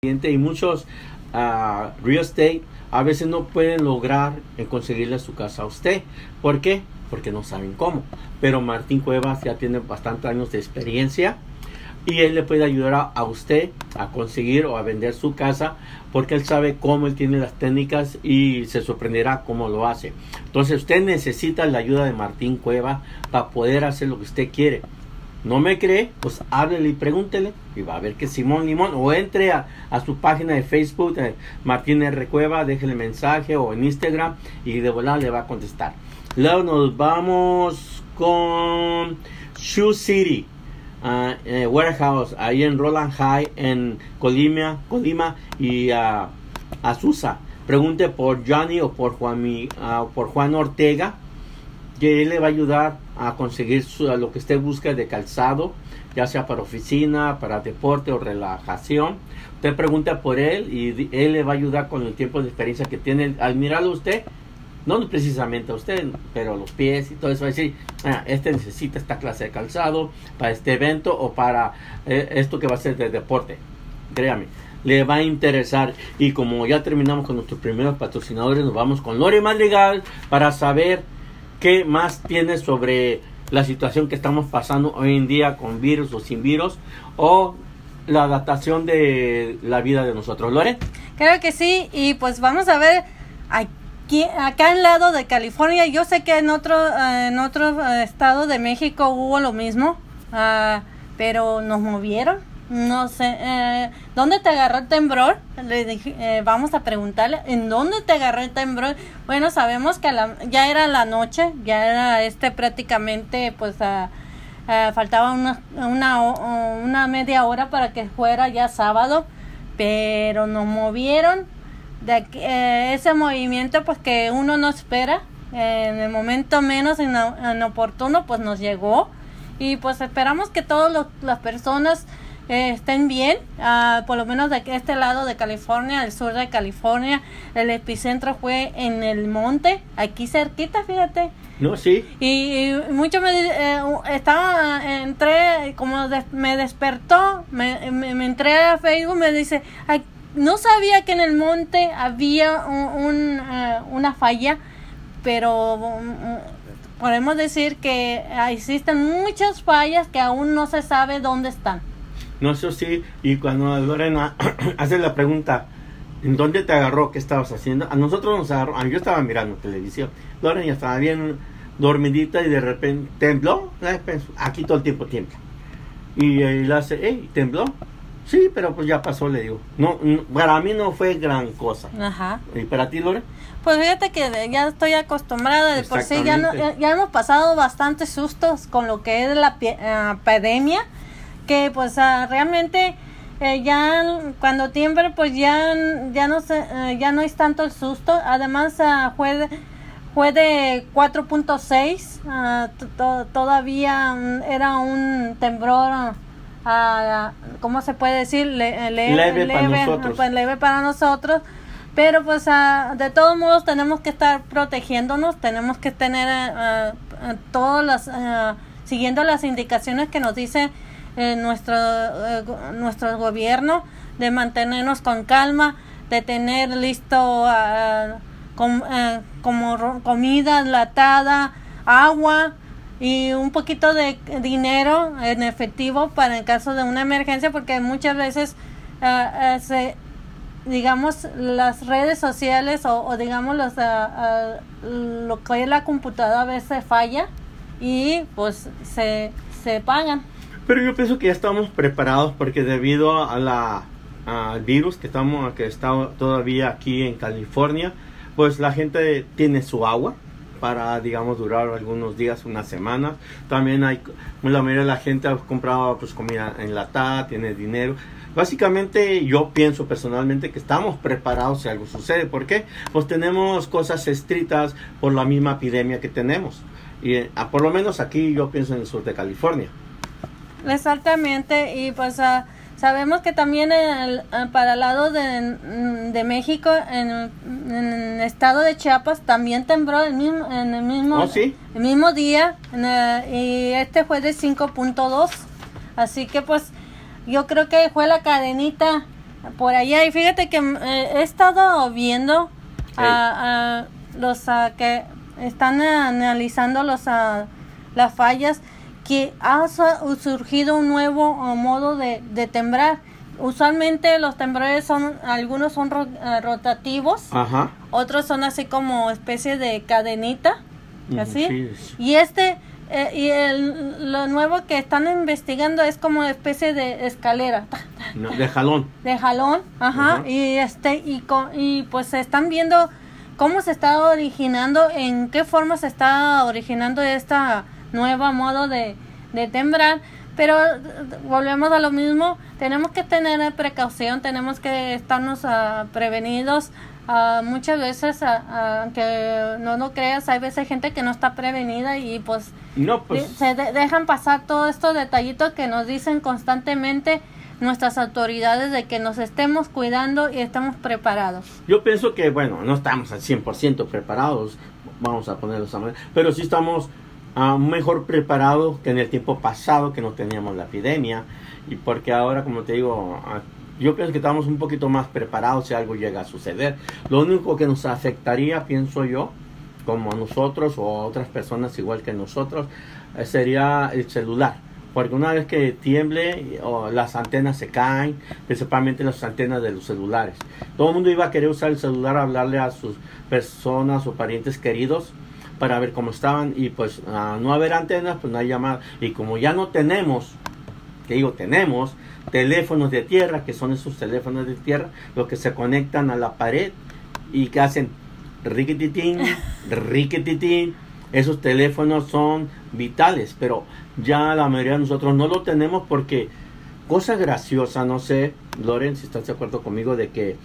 y muchos uh, real estate a veces no pueden lograr en conseguirle su casa a usted. ¿Por qué? Porque no saben cómo. Pero Martín Cuevas ya tiene bastantes años de experiencia y él le puede ayudar a, usted a conseguir o a vender su casa porque él sabe cómo él tiene las técnicas y se sorprenderá cómo lo hace. Entonces usted necesita la ayuda de Martín Cueva para poder hacer lo que usted quiere. No me cree, pues háblele y pregúntele y va a ver que Simón Limón o entre a, su página de Facebook, eh, Martín R. Cueva, déjele mensaje o en Instagram y de volada le va a contestar. Luego nos vamos con Shoe City. Uh, warehouse ahí en Roland High en Colima, Colima y uh, Azusa. Pregunte por Johnny o por Juan, uh, por Juan Ortega que él le va a ayudar a conseguir lo que usted busca de calzado, ya sea para oficina, para deporte o relajación. Usted pregunta por él y él le va a ayudar con el tiempo de experiencia que tiene. Al mirarlo usted, no precisamente a usted, pero los pies y todo eso, va a decir, ah, este necesita esta clase de calzado para este evento o para eh, esto que va a ser de deporte. Créame, le va a interesar. Y como ya terminamos con nuestros primeros patrocinadores, nos vamos con Lore Madrigal para saber qué más tiene sobre la situación que estamos pasando hoy en día con virus o sin virus o la adaptación de la vida de nosotros. Lore. Creo que sí, y pues vamos a ver acá en lado de California, yo sé que en otro, en otro eh, estado de México hubo lo mismo, uh, pero nos movieron. No sé, eh, ¿dónde te agarró el temblor? Le dije, eh, vamos a preguntarle, ¿en dónde te agarró el temblor? Bueno, sabemos que la, ya era la noche, ya era este prácticamente, pues, faltaba una, una, una media hora para que fuera ya sábado, pero nos movieron de eh, ese movimiento pues que uno no espera en el momento menos inoportuno pues nos llegó y pues esperamos que todas las personas eh, estén bien uh, por lo menos de este lado de California el sur de California el epicentro fue en el monte aquí cerquita fíjate no sí y, mucho me eh, estaba entré como me despertó me, me, entré a Facebook me dice no sabía que en el monte había un, eh, una falla, pero podemos decir que existen muchas fallas que aún no se sabe dónde están. No, sé sí, y cuando Lorena hace la pregunta, ¿en dónde te agarró? ¿Qué estabas haciendo? A nosotros nos agarró, yo estaba mirando televisión, Lorena ya estaba bien dormidita y de repente tembló, aquí todo el tiempo tiembla. Y él hace, hey, tembló, Sí, pero pues ya pasó, le digo. No, para mí no fue gran cosa. Ajá. ¿Y para ti, Lore? Pues fíjate que ya estoy acostumbrada, de por sí ya, ya, hemos pasado bastantes sustos con lo que es la uh, epidemia, que pues uh, realmente eh, ya cuando tiembla pues ya, ya, no se, uh, ya no es tanto el susto, además fue de, fue de 4.6, todavía mm, era un temblor ¿cómo se puede decir? Eh, leve, para nosotros. Pues, leve para nosotros. Pero pues de todos modos tenemos que estar protegiéndonos, tenemos que tener uh, todas las, siguiendo las indicaciones que nos dice nuestro, nuestro gobierno de mantenernos con calma, de tener listo como comida enlatada, agua, y un poquito de dinero en efectivo para en caso de una emergencia porque muchas veces uh, se digamos las redes sociales o, digamos los, lo que es la computadora a veces falla y pues se, se pagan pero yo pienso que ya estamos preparados porque debido a la al virus que estamos que está todavía aquí en California pues la gente tiene su agua para, digamos, durar algunos días, una semana. También hay, la mayoría de la gente ha comprado pues comida enlatada, tiene dinero. Básicamente yo pienso personalmente que estamos preparados si algo sucede. ¿Por qué? Pues tenemos cosas estrictas por la misma epidemia que tenemos. Y ah, por lo menos aquí yo pienso en el sur de California. Exactamente. Y pues... Uh Sabemos que también el, para el lado de, de México, en, el estado de Chiapas, también tembló el mismo, en el mismo, ¿Oh, el mismo día, y este fue de 5.2. Así que pues yo creo que fue la cadenita por allá. Y fíjate que eh, he estado viendo a, a los a, que están analizando los las fallas que ha su- surgido un nuevo uh, modo de, de temblar. Usualmente los temblores son, algunos son ro- eh, rotativos, Ajá. otros son así como especie de cadenita, así. sí, sí. Y este, eh, y el, lo nuevo que están investigando es como especie de escalera, No, de jalón. de jalón, ajá, y este, y, co- y pues están viendo cómo se está originando, en qué forma se está originando esta nueva modo de, de temblar, pero eh, volvemos a lo mismo, tenemos que tener precaución, tenemos que estarnos ah, prevenidos, ah, muchas veces, ah, aunque no lo creas, hay veces gente que no está prevenida y pues No, pues. se de- dejan pasar todos estos detallitos que nos dicen constantemente nuestras autoridades de que nos estemos cuidando y estemos preparados. Yo pienso que, bueno, no estamos al 100% preparados, vamos a ponerlo de esa manera, pero sí estamos ah, mejor preparados que en el tiempo pasado que no teníamos la epidemia y porque ahora, como te digo, ah, yo pienso que estamos un poquito más preparados si algo llega a suceder. Lo único que nos afectaría, pienso yo, como a nosotros o a otras personas igual que nosotros, eh, sería el celular. Porque una vez que tiemble, o las antenas se caen, principalmente las antenas de los celulares. Todo el mundo iba a querer usar el celular, hablarle a sus personas o parientes queridos para ver cómo estaban. Y pues a no haber antenas, pues no hay llamada. Y como ya no tenemos, que digo tenemos, teléfonos de tierra, que son esos teléfonos de tierra, los que se conectan a la pared y que hacen riquititín, riquititín. Esos teléfonos son vitales, pero ya la mayoría de nosotros no lo tenemos porque cosa graciosa, no sé, Loren, si estás de acuerdo conmigo, de que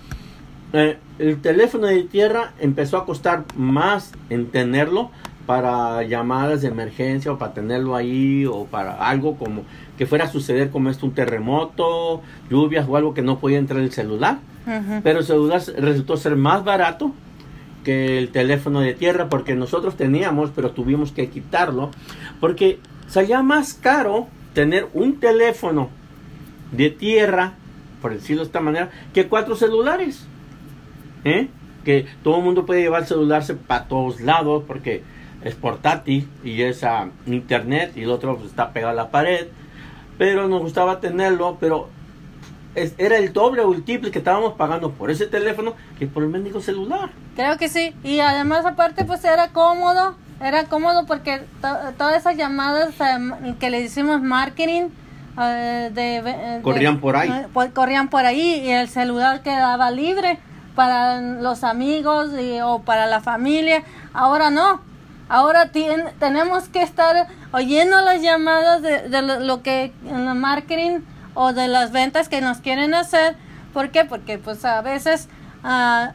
eh, el teléfono de tierra empezó a costar más en tenerlo para llamadas de emergencia o para tenerlo ahí o para algo como que fuera a suceder como esto, un terremoto, lluvias o algo que no podía entrar el celular. Pero el celular resultó ser más barato que el teléfono de tierra porque nosotros teníamos, pero tuvimos que quitarlo porque salía más caro tener un teléfono de tierra, por decirlo de esta manera, que cuatro celulares. ¿Eh? Que todo el mundo puede llevar el celular para todos lados porque es portátil y es a internet y el otro está pegado a la pared. Pero nos gustaba tenerlo, pero es- era el doble o el triple que estábamos pagando por ese teléfono que por el mendigo celular. Creo que sí. Y además aparte pues era cómodo, era cómodo porque to- todas esas llamadas eh, que le hicimos marketing eh, de, de- Corrían por ahí. eh, pues, corrían por ahí y el celular quedaba libre para los amigos y- o para la familia. Ahora no. Ahora tenemos que estar oyendo las llamadas de, lo, que en el marketing o de las ventas que nos quieren hacer. ¿Por qué? Porque pues a veces ah,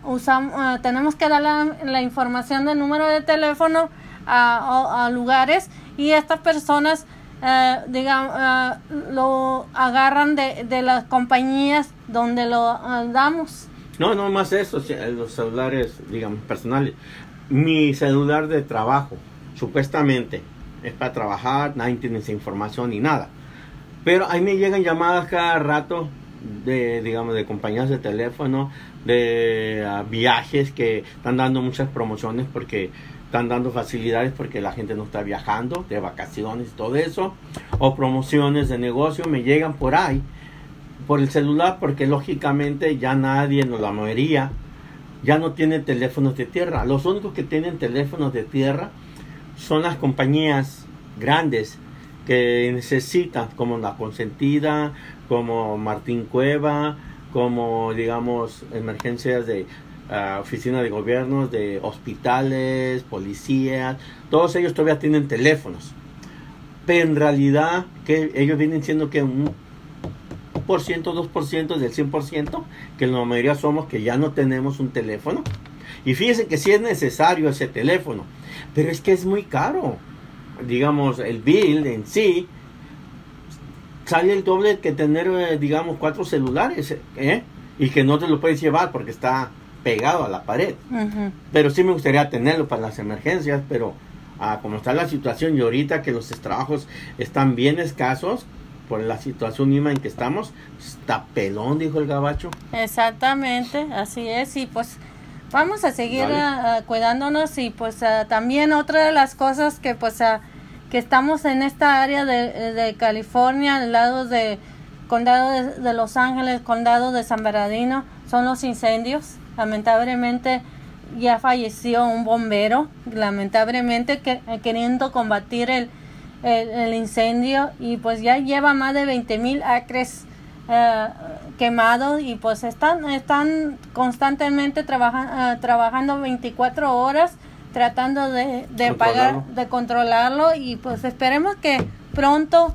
tenemos que dar la, información del número de teléfono a, lugares y estas personas eh, digamos, ah, lo agarran de, de las compañías donde lo damos. No, no más eso, los celulares, digamos, personales. Mi celular de trabajo, supuestamente, es para trabajar, nadie tiene esa información ni nada. Pero ahí me llegan llamadas cada rato de, digamos, de compañías de teléfono, de ah, viajes que están dando muchas promociones porque están dando facilidades porque la gente no está viajando, de vacaciones todo eso, o promociones de negocio, me llegan por ahí por el celular porque lógicamente ya nadie, no la mayoría, ya no tiene teléfonos de tierra. Los únicos que tienen teléfonos de tierra son las compañías grandes que necesitan, como La Consentida, como Martín Cueva, como digamos emergencias de ah, oficina de gobiernos, de hospitales, policías, todos ellos todavía tienen teléfonos. Pero en realidad que ellos vienen siendo que por ciento, 2% del 100%, que la mayoría somos que ya no tenemos un teléfono. Y fíjense que sí es necesario ese teléfono, pero es que es muy caro. Digamos, el bill en sí sale el doble que tener, eh, digamos, cuatro celulares, ¿eh? Y que no te lo puedes llevar porque está pegado a la pared. Pero sí me gustaría tenerlo para las emergencias, pero ah, como está la situación y ahorita que los trabajos están bien escasos, por la situación misma en que estamos, está pelón, dijo el gabacho. Exactamente, así es, y pues vamos a seguir ah, ah, cuidándonos y pues ah, también otra de las cosas que pues que estamos en esta área de, de California, al lado de condado de, de Los Ángeles, condado de San Bernardino, son los incendios. Lamentablemente ya falleció un bombero, lamentablemente que, eh, queriendo combatir el, el, el incendio y pues ya lleva más de 20 mil acres eh, quemados y pues están están constantemente trabaja- eh, trabajando 24 horas tratando de, de pagar de controlarlo y pues esperemos que pronto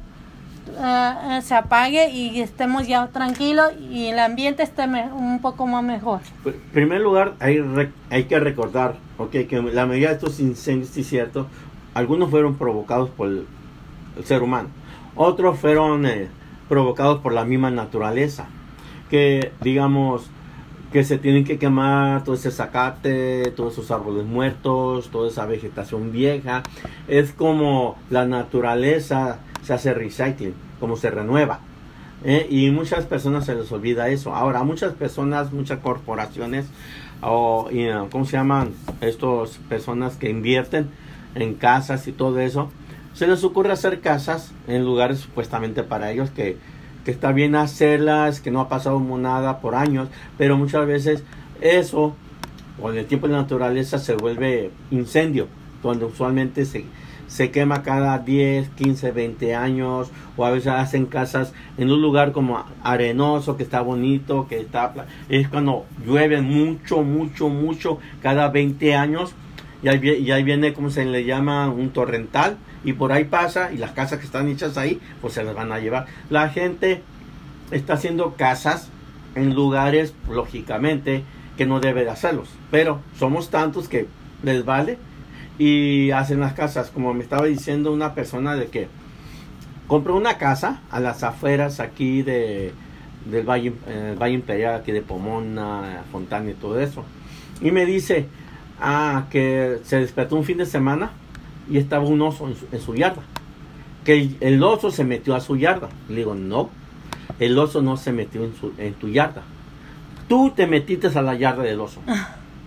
eh, se apague y estemos ya tranquilos y el ambiente esté me- un poco más mejor. En primer lugar, hay, re- hay que recordar okay, que la mayoría de estos incendios, sí es cierto, algunos fueron provocados por el, ser humano, otros fueron eh, provocados por la misma naturaleza, que digamos que se tienen que quemar todo ese zacate, todos esos árboles muertos, toda esa vegetación vieja. Es como la naturaleza se hace recycling, como se renueva. ¿eh? y muchas personas se les olvida eso. Ahora, muchas personas, muchas corporaciones, o ¿cómo se llaman? Estas personas que invierten en casas y todo eso, se les ocurre hacer casas en lugares supuestamente para ellos que, que está bien hacerlas, que no ha pasado nada por años, pero muchas veces eso, con el tiempo de la naturaleza, se vuelve incendio, donde usualmente se, se quema cada 10, 15, 20 años, o a veces hacen casas en un lugar como arenoso, que está bonito, que está... Es cuando llueve mucho, mucho, mucho, cada 20 años, y ahí, viene, como se le llama, un torrental, y por ahí pasa, y las casas que están hechas ahí, pues se las van a llevar. La gente está haciendo casas en lugares, lógicamente, que no debe de hacerlos, pero somos tantos que les vale y hacen las casas, como me estaba diciendo una persona de que compró una casa a las afueras aquí de del Valle, eh, Valle Imperial, aquí de Pomona, Fontana y todo eso. Y me dice, ah, que se despertó un fin de semana y estaba un oso en su, en su yarda. Que el, el oso se metió a su yarda. Le digo, no, el oso no se metió en, su, en tu yarda. Tú te metiste a la yarda del oso.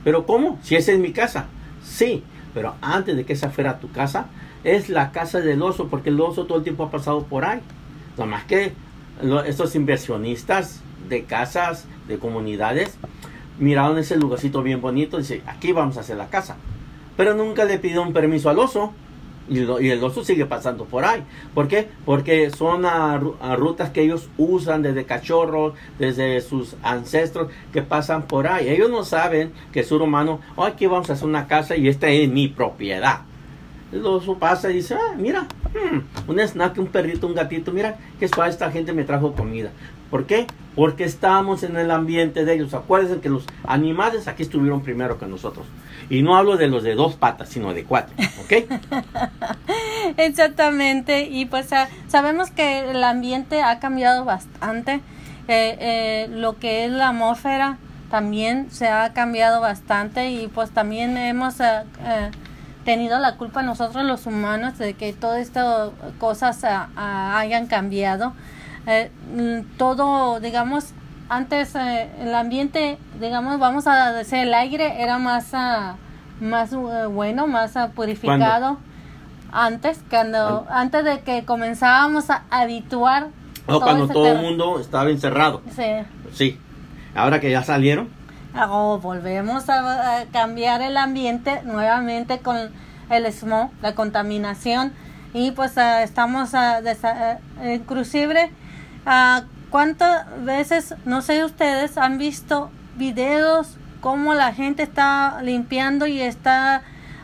Pero ¿cómo? Si esa es mi casa. Sí, pero antes de que esa fuera tu casa, es la casa del oso, porque el oso todo el tiempo ha pasado por ahí. Nada más que lo- estos inversionistas de casas, de comunidades, miraron ese lugarcito bien bonito dice, aquí vamos a hacer la casa. Pero nunca le pidieron permiso al oso. Y, el oso sigue pasando por ahí. ¿Por qué? Porque son ru- rutas que ellos usan desde cachorros, desde sus ancestros que pasan por ahí. Ellos no saben que el ser humano, oh, aquí vamos a hacer una casa y esta es mi propiedad. El oso pasa y dice, ah, mira, hmm, un snack, un perrito, un gatito, mira, que suave esta gente me trajo comida. ¿Por qué? Porque estamos en el ambiente de ellos. Acuérdense que los animales aquí estuvieron primero que nosotros. Y no hablo de los de dos patas, sino de cuatro, ¿ok? Exactamente, y pues ah, sabemos que el ambiente ha cambiado bastante, Eh, eh, lo que es la atmósfera también se ha cambiado bastante y pues también hemos ah, eh, tenido la culpa nosotros los humanos de que todas estas cosas ah, ah, hayan cambiado. Eh, mm, todo, digamos, antes eh, el ambiente, digamos, vamos a decir, el aire era más, ah, más eh, bueno, más ah, purificado antes, cuando, antes de que comenzábamos a habituar. O cuando ese todo el mundo estaba encerrado. Sí. Sí. Ahora que ya salieron, Oh, volvemos a, a cambiar el ambiente nuevamente con el smog, la contaminación y pues ah, estamos a desa- eh, inclusive ah, cuántas veces no sé ustedes han visto videos cómo la gente está limpiando y está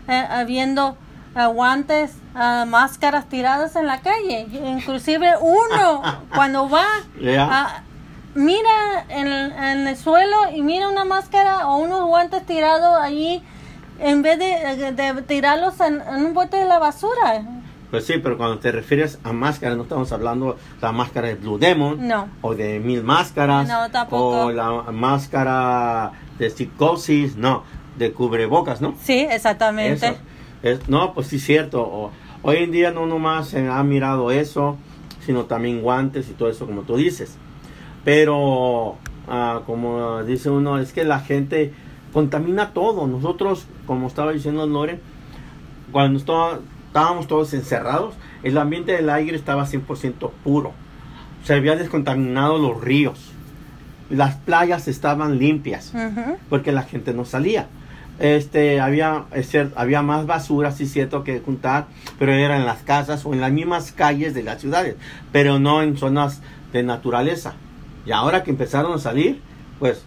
eh, habiendo ah, guantes ah, máscaras tiradas en la calle inclusive uno cuando va Ya. Mira en, el- en el suelo y mira una máscara o unos guantes tirados allí en vez de, de tirarlos en, en un bote de la basura. pues sí, pero cuando te refieres a máscara, no estamos hablando de la máscara de Blue Demon. No. O de mil máscaras. No, tampoco. O la máscara de psicosis, no. De cubrebocas, ¿no? Sí, exactamente. Eso. Es- no, pues sí, cierto. O- hoy en día no nomás se ha mirado eso, sino también guantes y todo eso, como tú dices. Pero, ah, como dice uno, es que la gente contamina todo. Nosotros, como estaba diciendo Lore, cuando estábamos todos encerrados, el ambiente del aire estaba 100% puro. Se había descontaminado los ríos. Las playas estaban limpias porque la gente no salía. Este, había, había más basura, sí cierto, que juntar, pero era en las casas o en las mismas calles de las ciudades, pero no en zonas de naturaleza. Y ahora que empezaron a salir, pues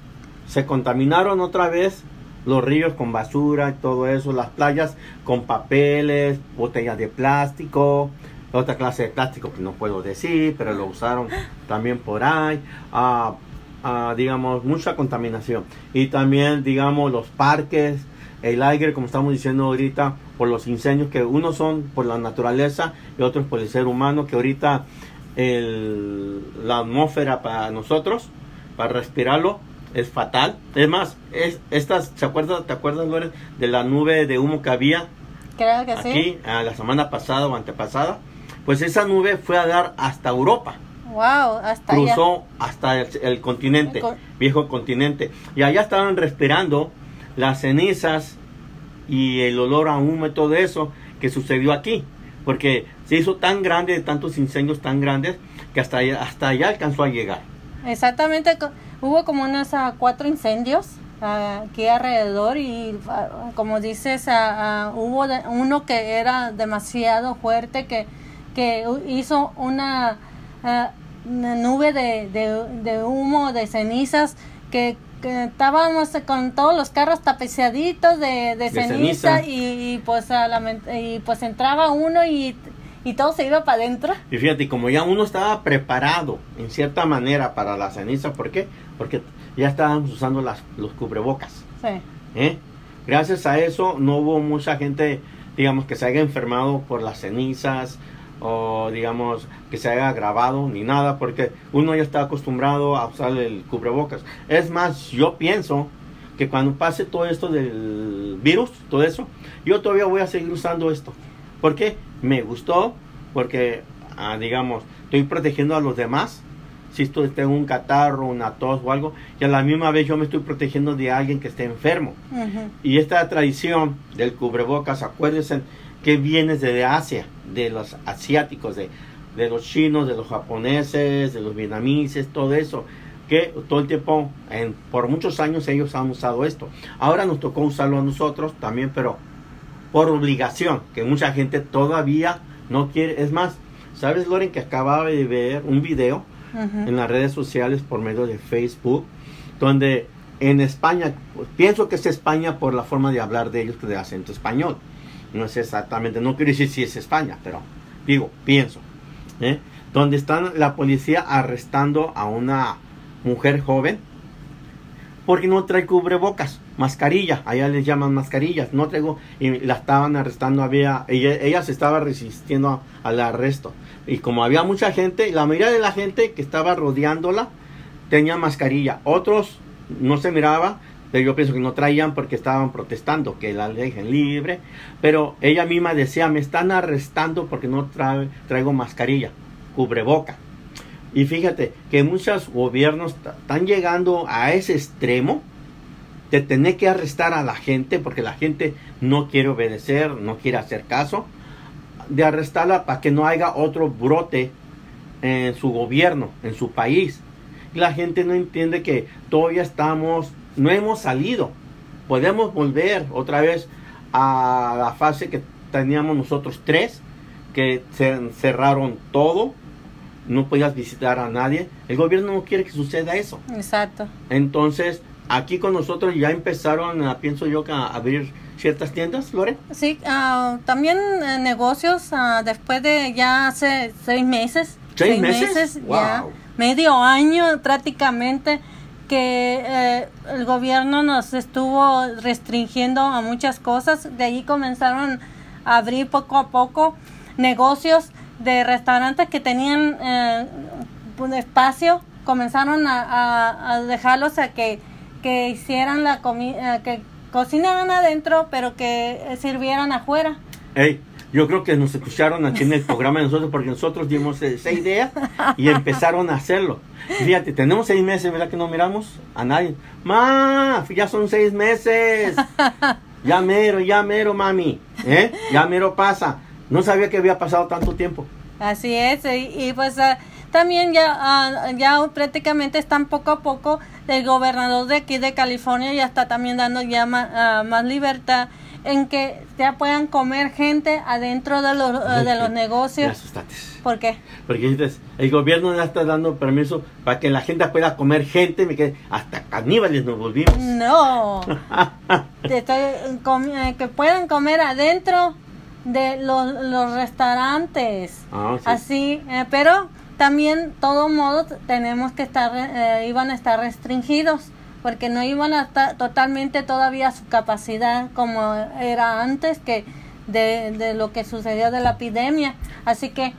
se contaminaron otra vez los ríos con basura y todo eso, las playas con papeles, botellas de plástico, otra clase de plástico que no puedo decir, pero lo usaron también por ahí. Ah, ah, digamos, mucha contaminación. Y también, digamos, los parques, el aire, como estamos diciendo ahorita, por los incendios, que unos son por la naturaleza y otros por el ser humano, que ahorita el, la atmósfera para nosotros, para respirarlo, es fatal. Es más, es, estas, ¿se acuerda, ¿te acuerdas, Lore, de la nube de humo que había? Creo que aquí, la semana pasada o antepasada. Pues esa nube fue a dar hasta Europa. Wow, hasta Cruzó hasta el, continente, viejo continente. Y allá estaban respirando las cenizas y el olor a humo y todo eso que sucedió aquí. Porque se hizo tan grande, tantos incendios tan grandes, que hasta allá, hasta allá alcanzó a llegar. Exactamente, hubo como unos uh, cuatro incendios uh, aquí alrededor y uh, como dices, hubo uno que era demasiado fuerte que, que hizo una, nube de, de, humo, de cenizas que, estábamos con todos los carros tapiciaditos de, de, ceniza, Y, pues y pues entraba uno y y todo se iba para adentro. Y fíjate, como ya uno estaba preparado en cierta manera para la ceniza, ¿por qué? Porque ya estábamos usando las, los cubrebocas. Sí. ¿Eh? Gracias a eso no hubo mucha gente, digamos, que se haya enfermado por las cenizas o digamos que se haya grabado ni nada porque uno ya está acostumbrado a usar el cubrebocas. Es más, yo pienso que cuando pase todo esto del virus, todo eso, yo todavía voy a seguir usando esto. ¿Por qué? Me gustó porque, ah, digamos, estoy protegiendo a los demás. Si estoy, tengo un catarro, una tos o algo, y a la misma vez yo me estoy protegiendo de alguien que esté enfermo. Y esta tradición del cubrebocas, acuérdense que viene desde Asia, de los asiáticos, de, de los chinos, de los japoneses, de los vietnamitas, todo eso que todo el tiempo, en, por muchos años ellos han usado esto. Ahora nos tocó usarlo a nosotros también, pero por obligación, que mucha gente todavía no quiere. Es más, ¿sabes, Loren, que acababa de ver un video en las redes sociales por medio de Facebook, donde en España, pues, pienso que es España por la forma de hablar de ellos, de acento español. No sé exactamente, no quiero decir si es España, pero digo, pienso. ¿eh? Donde están la policía arrestando a una mujer joven porque no trae cubrebocas, mascarilla, allá les llaman mascarillas, no traigo, y la estaban arrestando, había, ella, se estaba resistiendo al arresto, y como había mucha gente, la mayoría de la gente que estaba rodeándola tenía mascarilla, otros no se miraba, pero yo pienso que no traían porque estaban protestando, que la dejen libre, pero ella misma decía, me están arrestando porque no traigo mascarilla, cubreboca. Y fíjate que muchos gobiernos están llegando a ese extremo de tener que arrestar a la gente porque la gente no quiere obedecer, no quiere hacer caso, de arrestarla para que no haya otro brote en su gobierno, en su país. La gente no entiende que todavía estamos, no hemos salido. Podemos volver otra vez a la fase que teníamos nosotros tres, que se cerraron todo, no podías visitar a nadie. El gobierno no quiere que suceda eso. Exacto. Entonces, aquí con nosotros ya empezaron, pienso yo, a abrir ciertas tiendas, Lore. Sí, uh, también eh, negocios uh, después de ya hace seis meses. ¿Seis, meses? Ya, medio año prácticamente que eh, el gobierno nos estuvo restringiendo a muchas cosas. De ahí comenzaron a abrir poco a poco negocios de restaurantes que tenían eh, un espacio comenzaron a, dejarlos a que, que hicieran la comida, que cocinaran adentro, pero que sirvieran afuera. Hey, Yo creo que nos escucharon aquí en el programa de nosotros porque nosotros dimos esa idea y empezaron a hacerlo. Fíjate, tenemos seis meses, ¿verdad que no miramos a nadie? ¡Ma! Ya son seis meses. Ya mero, ya mero, mami. ¿Eh? Ya mero pasa. No sabía que había pasado tanto tiempo. Así es, y, pues ah, también ya, ah, ya prácticamente están poco a poco el gobernador de aquí de California ya está también dando ya ah, más libertad en que ya puedan comer gente adentro de los, de los negocios. ¿Por qué? Porque el gobierno ya está dando permiso para que la gente pueda comer gente, hasta caníbales nos volvimos. No, eh, que puedan comer adentro de los, los restaurantes. Ah, Así, eh, pero también, todo modo, tenemos que estar, iban a estar restringidos porque no iban a estar totalmente todavía a su capacidad como era antes que de, lo que sucedió de la epidemia. Así que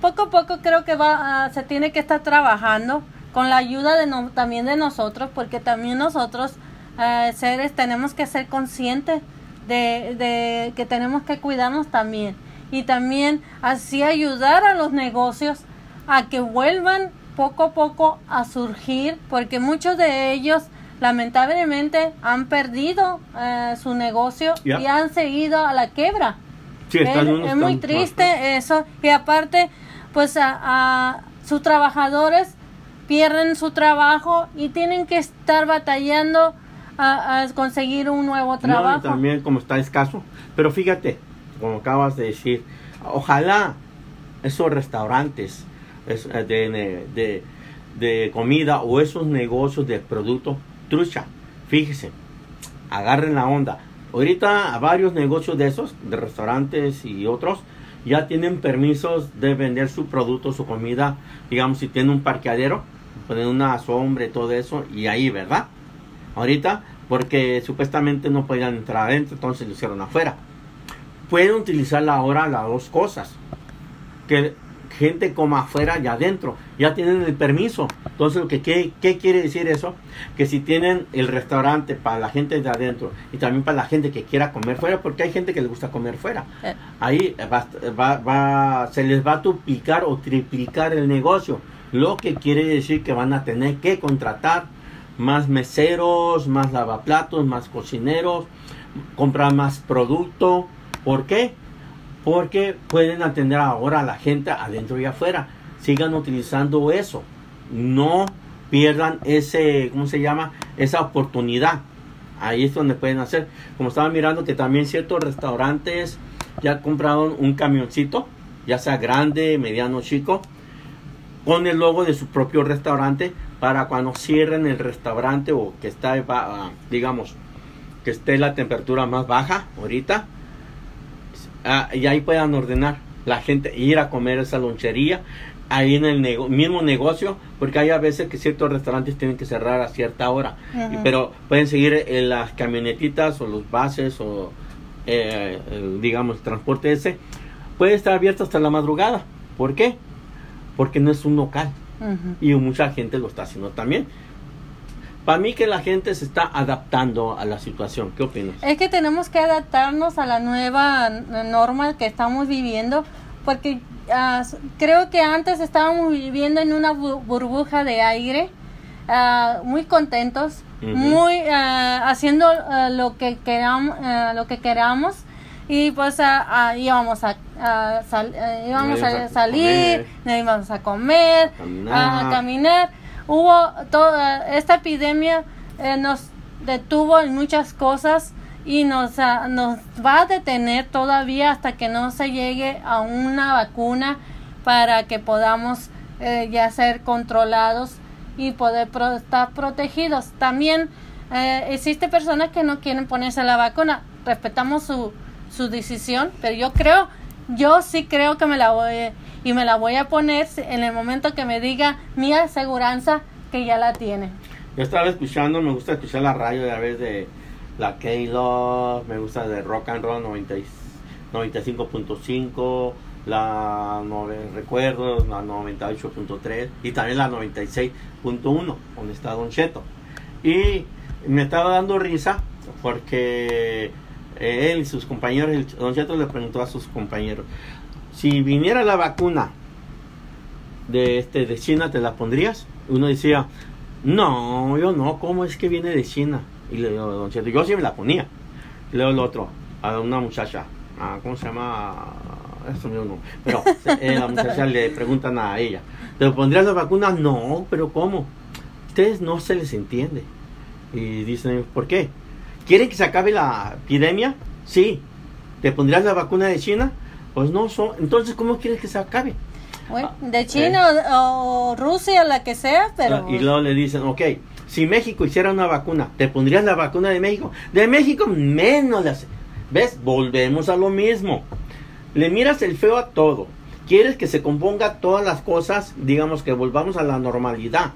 poco a poco creo que va se tiene que estar trabajando con la ayuda de también de nosotros, porque también nosotros eh, seres tenemos que ser conscientes de, de que tenemos que cuidarnos también y también así ayudar a los negocios a que vuelvan poco a poco a surgir, porque muchos de ellos lamentablemente han perdido eh, su negocio y han seguido a la quebra. es, muy triste eso. Y aparte, pues a, sus trabajadores pierden su trabajo y tienen que estar batallando a, conseguir un nuevo trabajo. también como está escaso. Pero fíjate, como acabas de decir, ojalá esos restaurantes eh, de, de, de comida o esos negocios de productos trucha. Fíjese, agarren la onda. Ahorita varios negocios de esos, de restaurantes y otros, ya tienen permisos de vender su producto, su comida, digamos, si tienen un parqueadero, ponen una sombra y todo eso, y ahí, ¿verdad? Ahorita, porque supuestamente no podían entrar adentro, entonces lo hicieron afuera. Pueden utilizar ahora las dos cosas. Que gente como afuera y adentro. Ya tienen el permiso. Entonces, ¿qué, ¿qué quiere decir eso? Que si tienen el restaurante para la gente de adentro y también para la gente que quiera comer fuera, porque hay gente que le gusta comer fuera, eh. ahí va, va, se les va a duplicar o triplicar el negocio. Lo que quiere decir que van a tener que contratar más meseros, más lavaplatos, más cocineros, comprar más producto. ¿Por qué? porque pueden atender ahora a la gente adentro y afuera. Sigan utilizando eso. No pierdan ese, ¿cómo se llama? Esa oportunidad. Ahí es donde pueden hacer. Como estaba mirando que también ciertos restaurantes ya compraron un camioncito, ya sea grande, mediano, chico, con el logo de su propio restaurante para cuando cierren el restaurante o que está, digamos, que esté la temperatura más baja ahorita, Ah, y ahí puedan ordenar la gente ir a comer esa lonchería ahí en el mismo negocio, porque hay a veces que ciertos restaurantes tienen que cerrar a cierta hora, pero pueden seguir en las camionetitas o los bases o eh, digamos el transporte ese, puede estar abierto hasta la madrugada. ¿Por qué? Porque no es un local y mucha gente lo está haciendo también. Para mí que la gente se está adaptando a la situación. ¿Qué opinas? Es que tenemos que adaptarnos a la nueva norma que estamos viviendo porque ah, creo que antes estábamos viviendo en una burbuja de aire, ah, muy contentos, muy ah, haciendo lo que queramos, lo que queramos y pues íbamos a, íbamos a, salir, íbamos a comer, a caminar hubo toda esta epidemia eh, nos detuvo en muchas cosas y nos, ah, nos va a detener todavía hasta que no se llegue a una vacuna para que podamos eh, ya ser controlados y poder estar protegidos. También eh, existe personas que no quieren ponerse la vacuna. Respetamos su, su decisión, pero yo creo, yo sí creo que me la voy, y me la voy a poner en el momento que me diga mi aseguranza que ya la tiene. Yo estaba escuchando, me gusta escuchar la radio a través de la K-Love, me gusta de Rock and Roll 95.5, la recuerdo, la 98.3 y también la 96.1, donde está Don Cheto. Y me estaba dando risa porque él y sus compañeros, el don Cheto le preguntó a sus compañeros, si viniera la vacuna de este de China, ¿te la pondrías? Uno decía, no, yo no, ¿cómo es que viene de China? Y le digo, don Cheto, yo sí me la ponía. Y luego el otro, a una muchacha, ah, ¿cómo se llama? Eso mismo no. Pero eh, la muchacha le preguntan a ella, ¿te pondrías la vacuna? No, pero ¿cómo? Ustedes no se les entiende. Y dicen, ¿por qué? ¿Quieren que se acabe la epidemia? Sí. ¿Te pondrías la vacuna de China? Pues no, son, entonces ¿cómo quieres que se acabe? Bueno, de China eh. o, Rusia, la que sea, pero... Y luego le dicen, ok, si México hiciera una vacuna, ¿te pondrías la vacuna de México? De México menos las... ¿Ves? Volvemos a lo mismo. Le miras el feo a todo. Quieres que se componga todas las cosas, digamos que volvamos a la normalidad.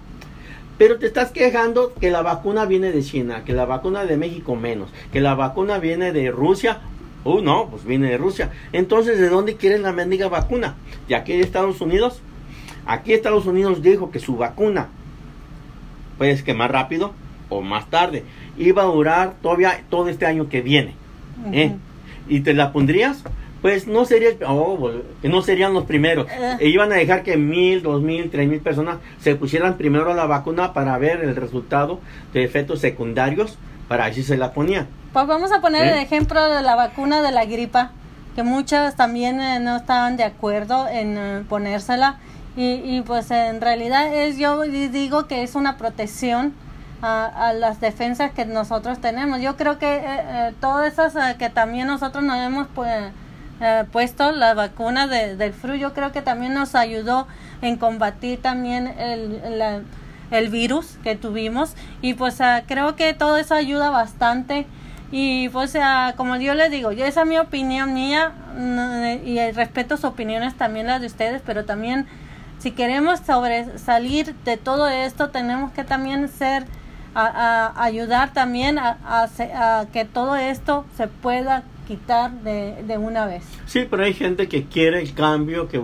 Pero te estás quejando que la vacuna viene de China, que la vacuna de México menos, que la vacuna viene de Rusia. Uh, no, pues viene de Rusia. Entonces, ¿de dónde quieren la mendiga vacuna? ¿De aquí de Estados Unidos? Aquí Estados Unidos dijo que su vacuna, pues que más rápido o más tarde, iba a durar todavía todo este año que viene. ¿eh? ¿Y te la pondrías? Pues no sería oh, no serían los primeros eh. e iban a dejar que mil dos mil tres mil personas se pusieran primero a la vacuna para ver el resultado de efectos secundarios para así se la ponían pues vamos a poner el ¿Eh? ejemplo de la vacuna de la gripa que muchas también eh, no estaban de acuerdo en ponérsela y, pues en realidad es yo digo que es una protección a, las defensas que nosotros tenemos yo creo que todas esas que también nosotros nos hemos pues eh, puesto la vacuna de, del flu, yo creo que también nos ayudó en combatir también el, el virus que tuvimos. Y pues ah, creo que todo eso ayuda bastante. Y pues ah, como yo les digo, esa es mi opinión mía mm, y respeto sus opiniones también las de ustedes, pero también si queremos sobresalir de todo esto tenemos que también ser a, ayudar también a, que todo esto se pueda quitar de, de, una vez. Sí, pero hay gente que quiere el cambio, que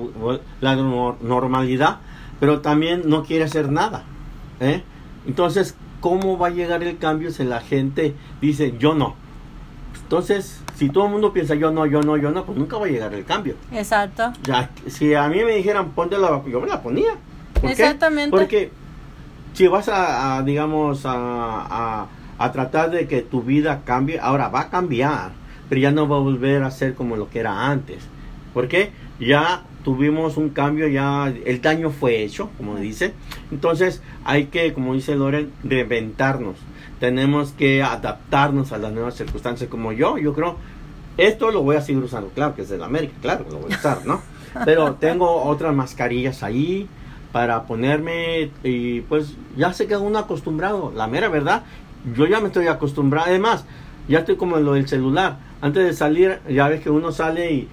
la normalidad, pero también no quiere hacer nada. ¿eh? Entonces, ¿cómo va a llegar el cambio si la gente dice yo no? Entonces, si todo el mundo piensa yo no, yo no, yo no, pues nunca va a llegar el cambio. Exacto. Ya, si a mí me dijeran ponte la yo me la ponía. Exactamente. Porque si vas a, digamos, a, a, a tratar de que tu vida cambie, ahora va a cambiar pero ya no va a volver a ser como lo que era antes. porque Ya tuvimos un cambio, ya el daño fue hecho, como dice. Entonces hay que, como dice Loren, reinventarnos. Tenemos que adaptarnos a las nuevas circunstancias como yo. Yo creo, esto lo voy a seguir usando. Claro que es de la América, claro lo voy a usar, ¿no? Pero tengo otras mascarillas ahí para ponerme y pues ya se quedó uno acostumbrado. La mera verdad, yo ya me estoy acostumbrado. Además, ya estoy como en lo del celular antes de salir, ya ves que uno sale y,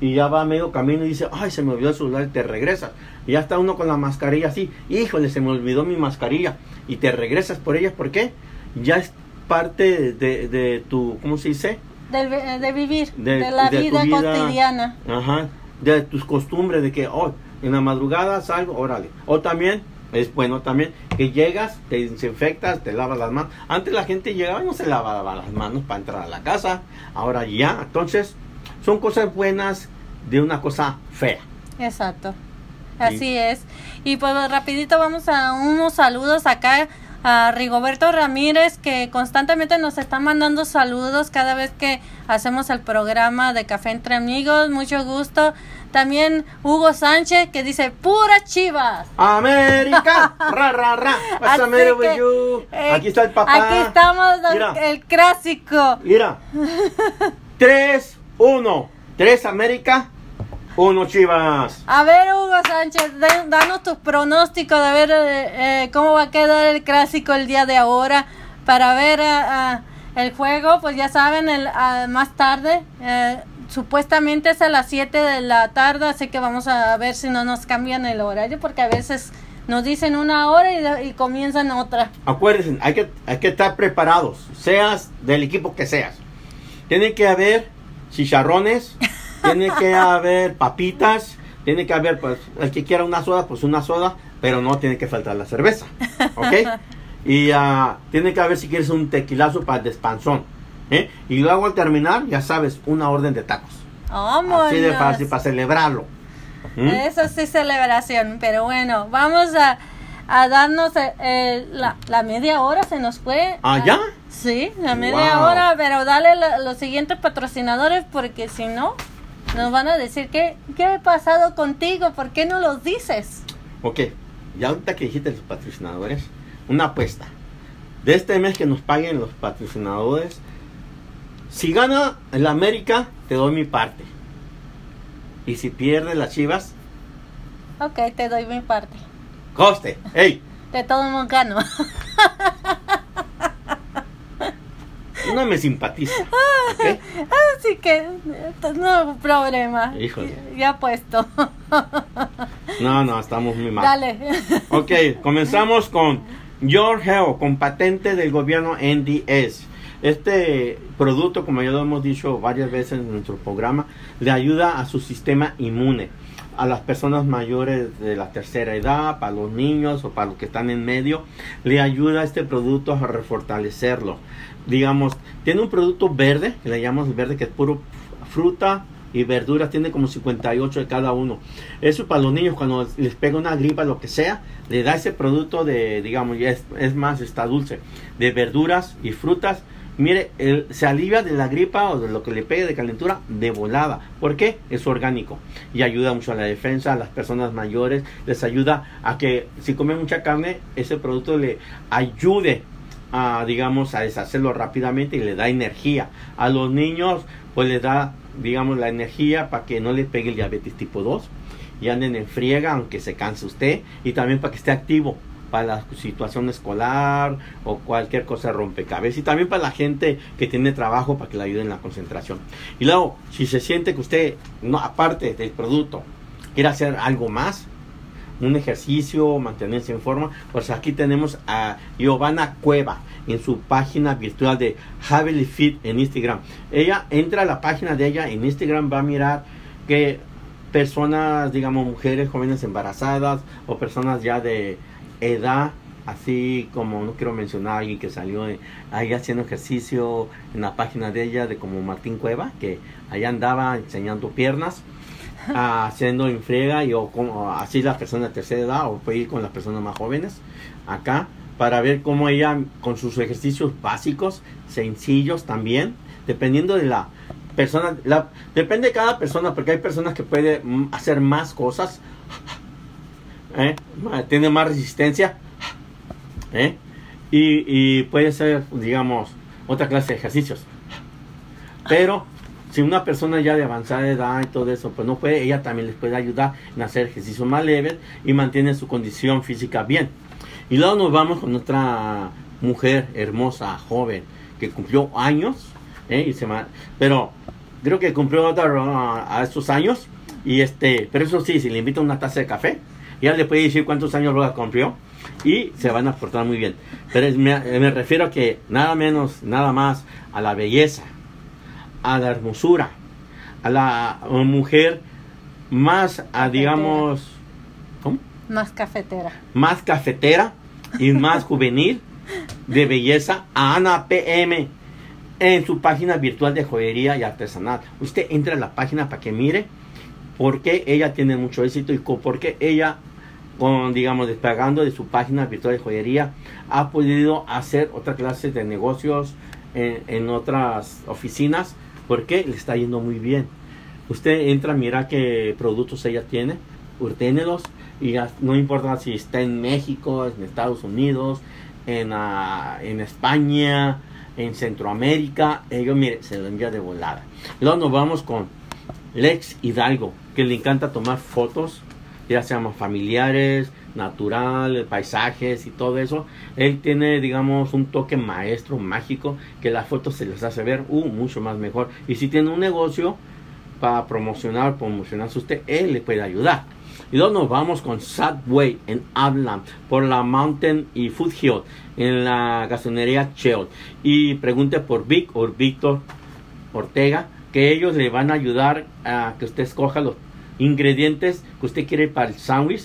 y ya va a medio camino y dice, ay, se me olvidó el celular y te regresas. Y ya está uno con la mascarilla así, híjole, se me olvidó mi mascarilla. Y te regresas por ella, ¿por qué? Ya es parte de, de tu, ¿cómo se dice? De, de vivir, de, la vida, cotidiana. Ajá, de tus costumbres, de que, oh, en la madrugada salgo, órale. O también es bueno también que llegas, te desinfectas, te lavas las manos. Antes la gente llegaba y no se lavaba las manos para entrar a la casa. Ahora ya. Entonces, son cosas buenas de una cosa fea. Exacto. Así es. Y pues rapidito vamos a unos saludos acá a Rigoberto Ramírez que constantemente nos está mandando saludos cada vez que hacemos el programa de Café entre Amigos. Mucho gusto. También Hugo Sánchez que dice pura chivas. América. ra, ra, ra. Eh, aquí está el papá. Aquí estamos, el clásico. Mira. 3, 1. 3 América. Uno Chivas. A ver, Hugo Sánchez, danos tus pronósticos de ver eh, eh, cómo va a quedar el clásico el día de ahora para ver el juego. Pues ya saben, el, más tarde supuestamente es a las 7 de la tarde, así que vamos a ver si no nos cambian el horario, porque a veces nos dicen una hora y, comienzan otra. Acuérdense, hay que, hay que estar preparados, seas del equipo que seas. Tiene que haber chicharrones, tiene que haber papitas, tiene que haber, pues, el que quiera una soda, pues una soda, pero no tiene que faltar la cerveza, ¿ok? y uh, tiene que haber, si quieres, un tequilazo para el despansón. ¿Eh? Y luego al terminar, ya sabes, una orden de tacos. Así de fácil para celebrarlo. ¿Mm? Eso sí, celebración. Pero bueno, vamos a, a darnos eh, eh, la, la, media hora, se nos fue. ¿Ah, ya? Sí, la media hora, pero dale los siguientes patrocinadores porque si no, nos van a decir que, qué ha pasado contigo, ¿por qué no los dices? Ok, ya ahorita que dijiste los patrocinadores, una apuesta. De este mes que nos paguen los patrocinadores, si gana el América, te doy mi parte. Y si pierde las Chivas, ok, te doy mi parte. Coste, hey. De todo mundo gano. No me simpatiza. Así que no problema. Híjole. Ya puesto. No, no, estamos muy mal. Dale. Ok, comenzamos con George Hell, con patente del gobierno NDS. Este producto, como ya lo hemos dicho varias veces en nuestro programa, le ayuda a su sistema inmune a las personas mayores de la tercera edad, para los niños o para los que están en medio, le ayuda este producto a refortalecerlo. Digamos, tiene un producto verde, que le llamamos verde, que es puro fruta y verduras, tiene como 58 de cada uno. Eso para los niños, cuando les pega una gripa, lo que sea, le da ese producto de, digamos, es, es más, está dulce, de verduras y frutas mire, se alivia de la gripa o de lo que le pegue de calentura de volada. ¿Por qué? Es orgánico y ayuda mucho a la defensa, a las personas mayores, les ayuda a que si comen mucha carne, ese producto le ayude a, digamos, a deshacerlo rápidamente y le da energía. A los niños, pues le da, digamos, la energía para que no le pegue el diabetes tipo 2 y anden en friega, aunque se canse usted, y también para que esté activo para la situación escolar o cualquier cosa rompecabezas y también para la gente que tiene trabajo para que le ayude en la concentración. Y luego, si se siente que usted, no, aparte del producto, quiere hacer algo más, un ejercicio, mantenerse en forma, pues aquí tenemos a Giovanna Cueva en su página virtual de Heavily Fit en Instagram. Ella entra a la página de ella en Instagram, va a mirar que personas, digamos, mujeres jóvenes embarazadas o personas ya de edad, así como no quiero mencionar a alguien que salió ahí haciendo ejercicio en la página de ella, de como Martín Cueva, que allá andaba enseñando piernas, haciendo infriega y o como así la persona de tercera edad o puede ir con las personas más jóvenes acá para ver cómo ella con sus ejercicios básicos, sencillos también, dependiendo de la persona, la, depende de cada persona, porque hay personas que pueden hacer más cosas ¿eh? tiene más resistencia ¿eh? y, puede ser, digamos, otra clase de ejercicios. Pero si una persona ya de avanzada edad y todo eso, pues no puede, ella también les puede ayudar en hacer ejercicios más leves y mantiene su condición física bien. Y luego nos vamos con otra mujer hermosa, joven, que cumplió años, ¿eh? y se pero creo que cumplió a, a estos años, y este, pero eso sí, si le invita una taza de café, ya le puede decir cuántos años lo cumplió y se van a portar muy bien. Pero me, refiero a que nada menos, nada más a la belleza, a la hermosura, a la mujer más, a, digamos, ¿cómo? Más cafetera. Más cafetera y más juvenil de belleza a Ana PM en su página virtual de joyería y artesanal. Usted entra a la página para que mire por qué ella tiene mucho éxito y por qué ella con, digamos, despegando de su página virtual de joyería, ha podido hacer otra clase de negocios en, otras oficinas porque le está yendo muy bien. Usted entra, mira qué productos ella tiene, urténelos y no importa si está en México, en Estados Unidos, en, ah, en España, en Centroamérica, ellos, mire, se lo envía de volada. Luego nos vamos con Lex Hidalgo, que le encanta tomar fotos ya seamos familiares, natural, paisajes y todo eso. Él tiene, digamos, un toque maestro, mágico, que las fotos se les hace ver uh, mucho más mejor. Y si tiene un negocio para promocionar, promocionarse usted, él le puede ayudar. Y luego nos vamos con Sadway en Abland por la Mountain y Food Hill en la gasolinería Chell. Y pregunte por Vic o Víctor Ortega que ellos le van a ayudar a que usted escoja los ingredientes que usted quiere para el sándwich,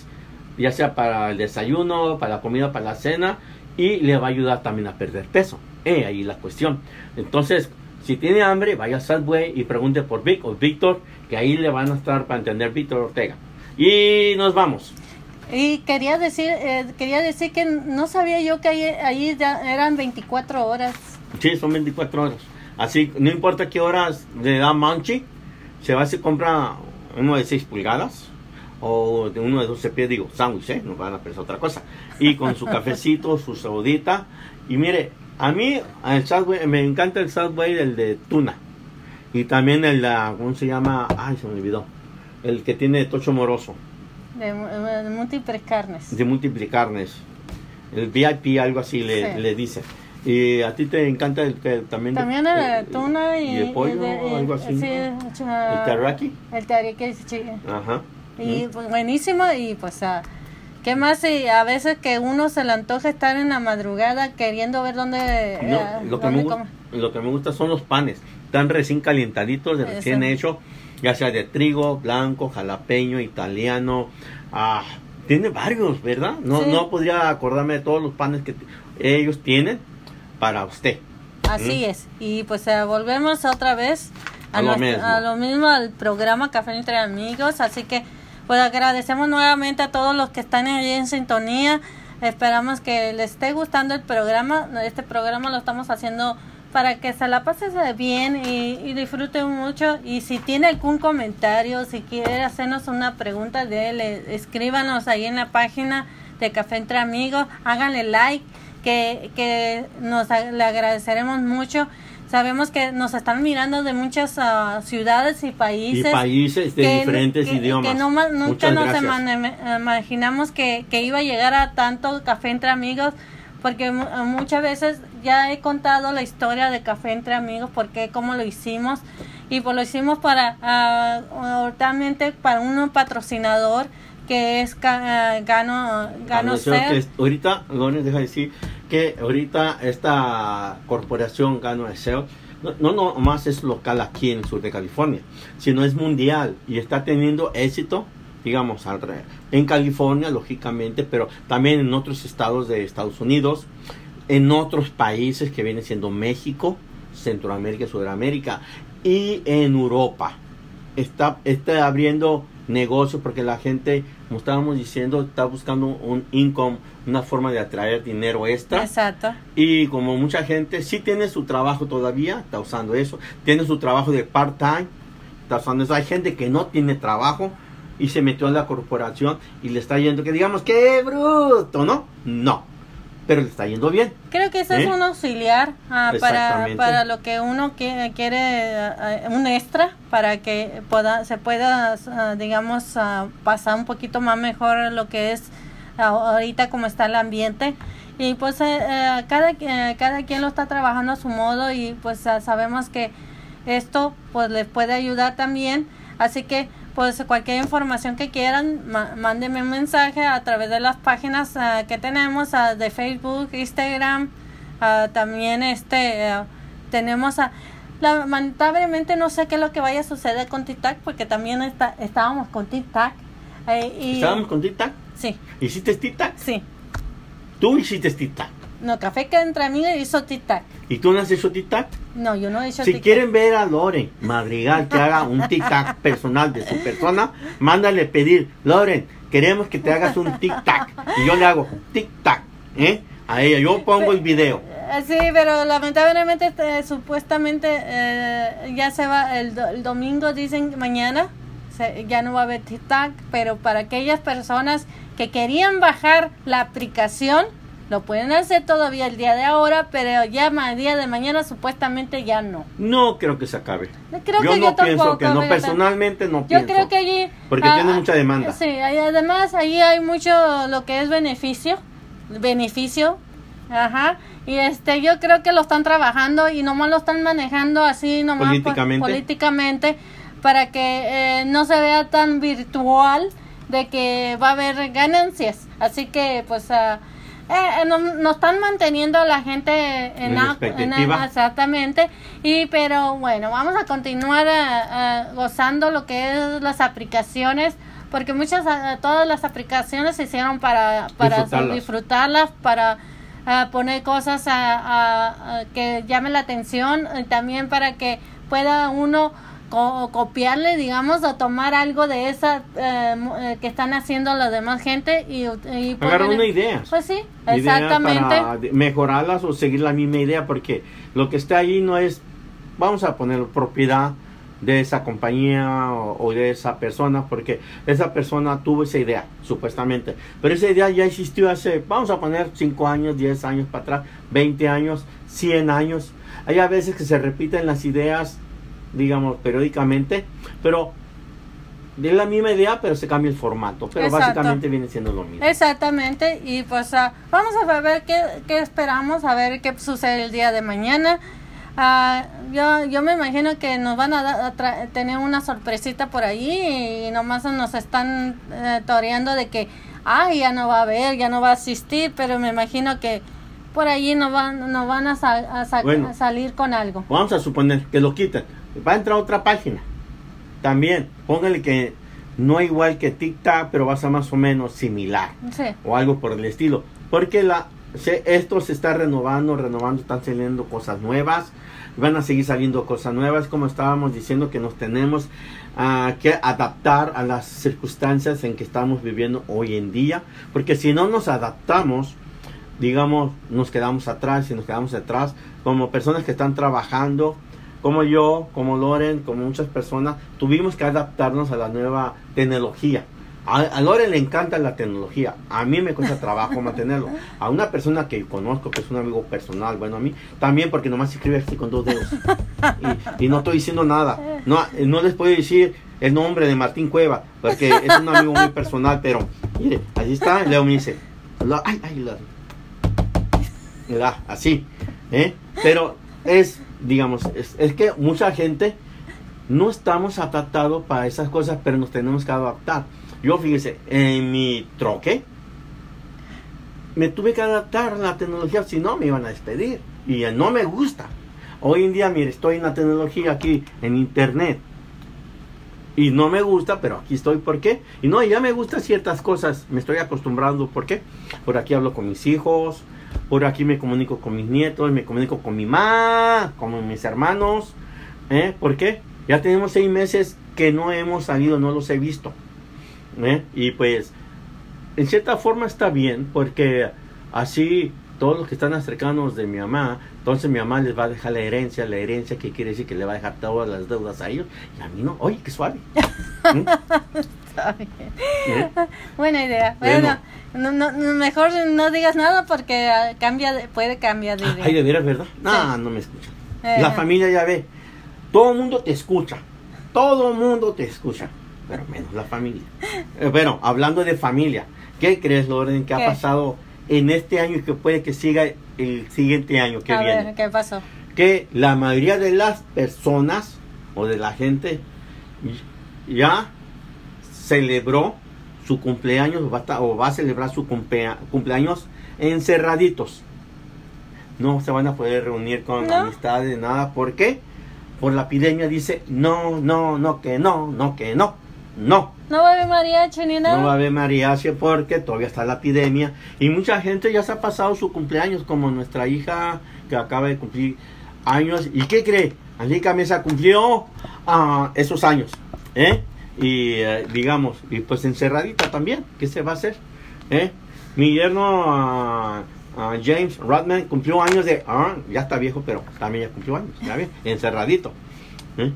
ya sea para el desayuno, para la comida, para la cena, y le va a ayudar también a perder peso. Eh, ahí la cuestión. Entonces, Si tiene hambre, vaya a Subway y pregunte por Vic o Víctor, que ahí le van a estar para entender Víctor Ortega. Y nos vamos. Y quería decir, eh, quería decir que no sabía yo que ahí, ahí ya eran 24 horas. Sí, son 24 horas. Así, no importa qué horas le da manchi, se va y se compra uno de 6 pulgadas o de uno de 12 pies, digo, sándwich, ¿eh? No van a pensar otra cosa. Y con su cafecito, su saudita. Y mire, a mí el Subway, me encanta el Subway, el de tuna. Y también el, de, ¿cómo se llama? Ay, se me olvidó. El que tiene tocho moroso. De, de múltiples carnes. De múltiples carnes. El VIP, algo así le, Sí. le dice. Y a ti te encanta el que también. de- También el de eh, tuna y, y de pollo, y algo así. sí, ah, El teriyaki. El teriyaki, sí. Ajá. Y pues, buenísimo y pues ah, ¿qué más? Y a veces que uno se le antoja estar en la madrugada queriendo ver dónde, No, eh, lo, que dónde me, come. lo que me gusta son los panes. Están recién calientaditos, de recién hecho, ya sea de trigo, blanco, jalapeño, italiano. Ah, tiene varios, ¿verdad? No, Sí. no podría acordarme de todos los panes que ellos tienen para usted. Así es. Y pues eh, volvemos otra vez A lo nuestro- mismo. a lo mismo, al programa Café entre Amigos. Así que pues agradecemos nuevamente a todos los que están ahí en sintonía. Esperamos que les esté gustando el programa. Este programa lo estamos haciendo para que se la pasen bien y, y disfruten mucho. Y si tiene algún comentario, si quiere hacernos una pregunta de él, eh, escríbanos ahí en la página de Café entre Amigos. Háganle like, que, que nos le agradeceremos mucho. Sabemos que nos están mirando de muchas ah, ciudades y Y países. países de que- diferentes que- idiomas. Que no, nunca Muchas nos imaginamos que, que iba a llegar a tanto café entre amigos, porque mu- muchas veces ya he contado la historia de café entre amigos, porque cómo lo hicimos, y pues lo hicimos para, ah, realmente para un patrocinador que es Ga- Gano, Gano que es- ahorita, Lones deja decir que ahorita esta corporación Gano SEO no, no más es local aquí en el sur de California, sino es mundial y está teniendo éxito, digamos, en California, lógicamente, pero también en otros estados de Estados Unidos, en otros países que vienen siendo México, Centroamérica, Sudamérica y en Europa. Está, está abriendo negocios porque la gente, como estábamos diciendo, está buscando un income, una forma de atraer dinero extra. Exacto. Y como mucha gente sí tiene su trabajo todavía, está usando eso, tiene su trabajo de part-time, está usando eso. Hay gente que no tiene trabajo y se metió en la corporación y le está yendo, que digamos, qué bruto, ¿no? No, pero le está yendo bien. Creo que ese es ¿Eh? un auxiliar ah, para, para lo que uno quiere, quiere ah, ah, un extra para que pueda, se pueda, ah, digamos, ah, pasar un poquito más mejor lo que es ah, ahorita como está el ambiente. Y pues eh, eh, cada, eh, cada quien lo está trabajando a su modo y pues sabemos que esto pues les puede ayudar también. Así que pues cualquier información que quieran, mándenme un mensaje a través de las páginas ah, que tenemos ah, de Facebook, Instagram, ah, también este ah, tenemos a lamentablemente no sé qué es lo que vaya a suceder con TikTok porque también está, estábamos con TikTok eh, y Estábamos con TikTok. sí, ¿Hiciste TikTok? sí. Tú hiciste TikTok. No, café que entre amigos hizo TikTok. ¿Y tú no has hecho TikTok? No, yo no he hecho Si TikTok. quieren ver a Loren Madrigal que haga un tic-tac personal de su persona, mándale pedir, Loren, queremos que te hagas un tic-tac. Y yo le hago tic-tac, ¿eh? A ella, yo pongo el video. Eh, Sí, pero lamentablemente este, supuestamente eh, ya se va el, do- el domingo, dicen mañana, se- ya no va a haber TikTok, pero para aquellas personas que querían bajar la aplicación, lo pueden hacer todavía el día de ahora, pero ya el día de mañana supuestamente ya no. No creo que se acabe. Creo yo que no yo pienso que no, personalmente no Yo pienso. creo que allí... Porque ah, tiene mucha demanda. Sí, además ahí hay mucho lo que es beneficio, beneficio, ajá, y este yo creo que lo están trabajando y nomás lo están manejando así nomás por- Políticamente. políticamente para que eh, no se vea tan virtual de que va a haber ganancias, así que pues ah, eh, eh, no, nos están manteniendo a la gente en, En a- exactamente y pero bueno vamos a continuar ah, ah, gozando lo que es las aplicaciones porque muchas ah, todas las aplicaciones se hicieron para para Disfrutarlas. disfrutarlas para a poner cosas a, a- a que llamen la atención, y también para que pueda uno co- copiarle, digamos, o tomar algo de esa eh, eh, que están haciendo la demás gente y, y Agarrar poner- una idea. Pues sí, exactamente. Para mejorarlas o seguir la misma idea, porque lo que está ahí no es, vamos a poner propiedad de esa compañía o, o de esa persona, porque esa persona tuvo esa idea, supuestamente. Pero esa idea ya existió hace, vamos a poner 5 años, 10 años para atrás, 20 años, 100 años. Hay a veces que se repiten las ideas, digamos, periódicamente, pero de la misma idea, pero se cambia el formato. Pero Exacto. básicamente viene siendo lo mismo. Exactamente, y pues ah, vamos a ver qué, qué esperamos, a ver qué sucede el día de mañana. Ah, yo, yo me imagino que nos van a, a tener una sorpresita por ahí y nomás nos están eh, toreando de que, ay, ya no va a haber, ya no va a asistir, pero me imagino que por ahí nos van, nos van a, sal- a sa- Bueno. a salir con algo. Vamos a suponer que lo quiten. Va a entrar a otra página. También, póngale que no igual que TikTok, pero va a ser más o menos similar. Sí, O algo por el estilo. Porque la, se- esto se está renovando, renovando, están saliendo cosas nuevas. Van a seguir saliendo cosas nuevas, como estábamos diciendo que nos tenemos ah, que adaptar a las circunstancias en que estamos viviendo hoy en día. Porque si no nos adaptamos, digamos, nos quedamos atrás y nos quedamos atrás como personas que están trabajando, como yo, como Loren, como muchas personas, tuvimos que adaptarnos a la nueva tecnología. A, a Loren le encanta la tecnología, a mí me cuesta trabajo mantenerlo. A una persona que conozco, que es un amigo personal, bueno, a mí también porque nomás escribe así con dos dedos. Y, y no estoy diciendo nada. No, no les puedo decir el nombre de Martín Cueva, porque es un amigo muy personal, pero mire, allí está, y luego me dice, "Lo- ay, ay, lo- ¿verdad? Así, ¿eh? Pero es, digamos, es, es que mucha gente no estamos adaptados para esas cosas, pero nos tenemos que adaptar. Yo, fíjese, en mi troque, me tuve que adaptar a la tecnología, si no me iban a despedir. Y no me gusta. Hoy en día, mire, estoy en la tecnología aquí, en internet. Y no me gusta, pero aquí estoy. ¿Por qué? Y no, ya me gustan ciertas cosas. Me estoy acostumbrando. ¿Por qué? Por aquí hablo con mis hijos. Por aquí me comunico con mis nietos. Me comunico con mi mamá. Con mis hermanos. ¿Eh? ¿Por qué? Ya tenemos seis meses que no hemos salido. No los he visto. ¿Eh? Y pues, en cierta forma está bien. Porque así todos los que están cercanos de mi mamá, entonces mi mamá les va a dejar la herencia, la herencia que quiere decir que le va a dejar todas las deudas a ellos, y a mí no, oye, qué suave. ¿Mm? Está bien. ¿Eh? Buena idea. Bueno. Bueno, no, no, mejor no digas nada porque ah, cambia de- puede cambiar de idea. Ay, de veras, ¿verdad? No, Sí. no me escuchan. Eh. La familia ya ve, todo el mundo te escucha, todo el mundo te escucha, pero menos la familia. Eh, bueno, hablando de familia, ¿qué crees, Loren, que ha pasado en este año y que puede que siga el siguiente año que A viene? ver, ¿qué pasó? que la mayoría de las personas o de la gente ya celebró su cumpleaños o va a, ta- o va a celebrar su cumplea- cumpleaños encerraditos. No se van a poder reunir con No. amistades, nada. ¿Por qué? Por la epidemia dice no, no, no, que no, no, que no, no. ¿No va a haber mariachi ni nada? No va a haber mariachi porque todavía está la epidemia y mucha gente ya se ha pasado su cumpleaños como nuestra hija que acaba de cumplir años y ¿qué cree? Angélica Mesa cumplió ah, esos años ¿eh? Y eh, digamos y pues encerradita también ¿qué se va a hacer? ¿Eh? mi yerno ah, James Rodman cumplió años de ah, ya está viejo pero también ya cumplió años ya ve, encerradito ¿eh?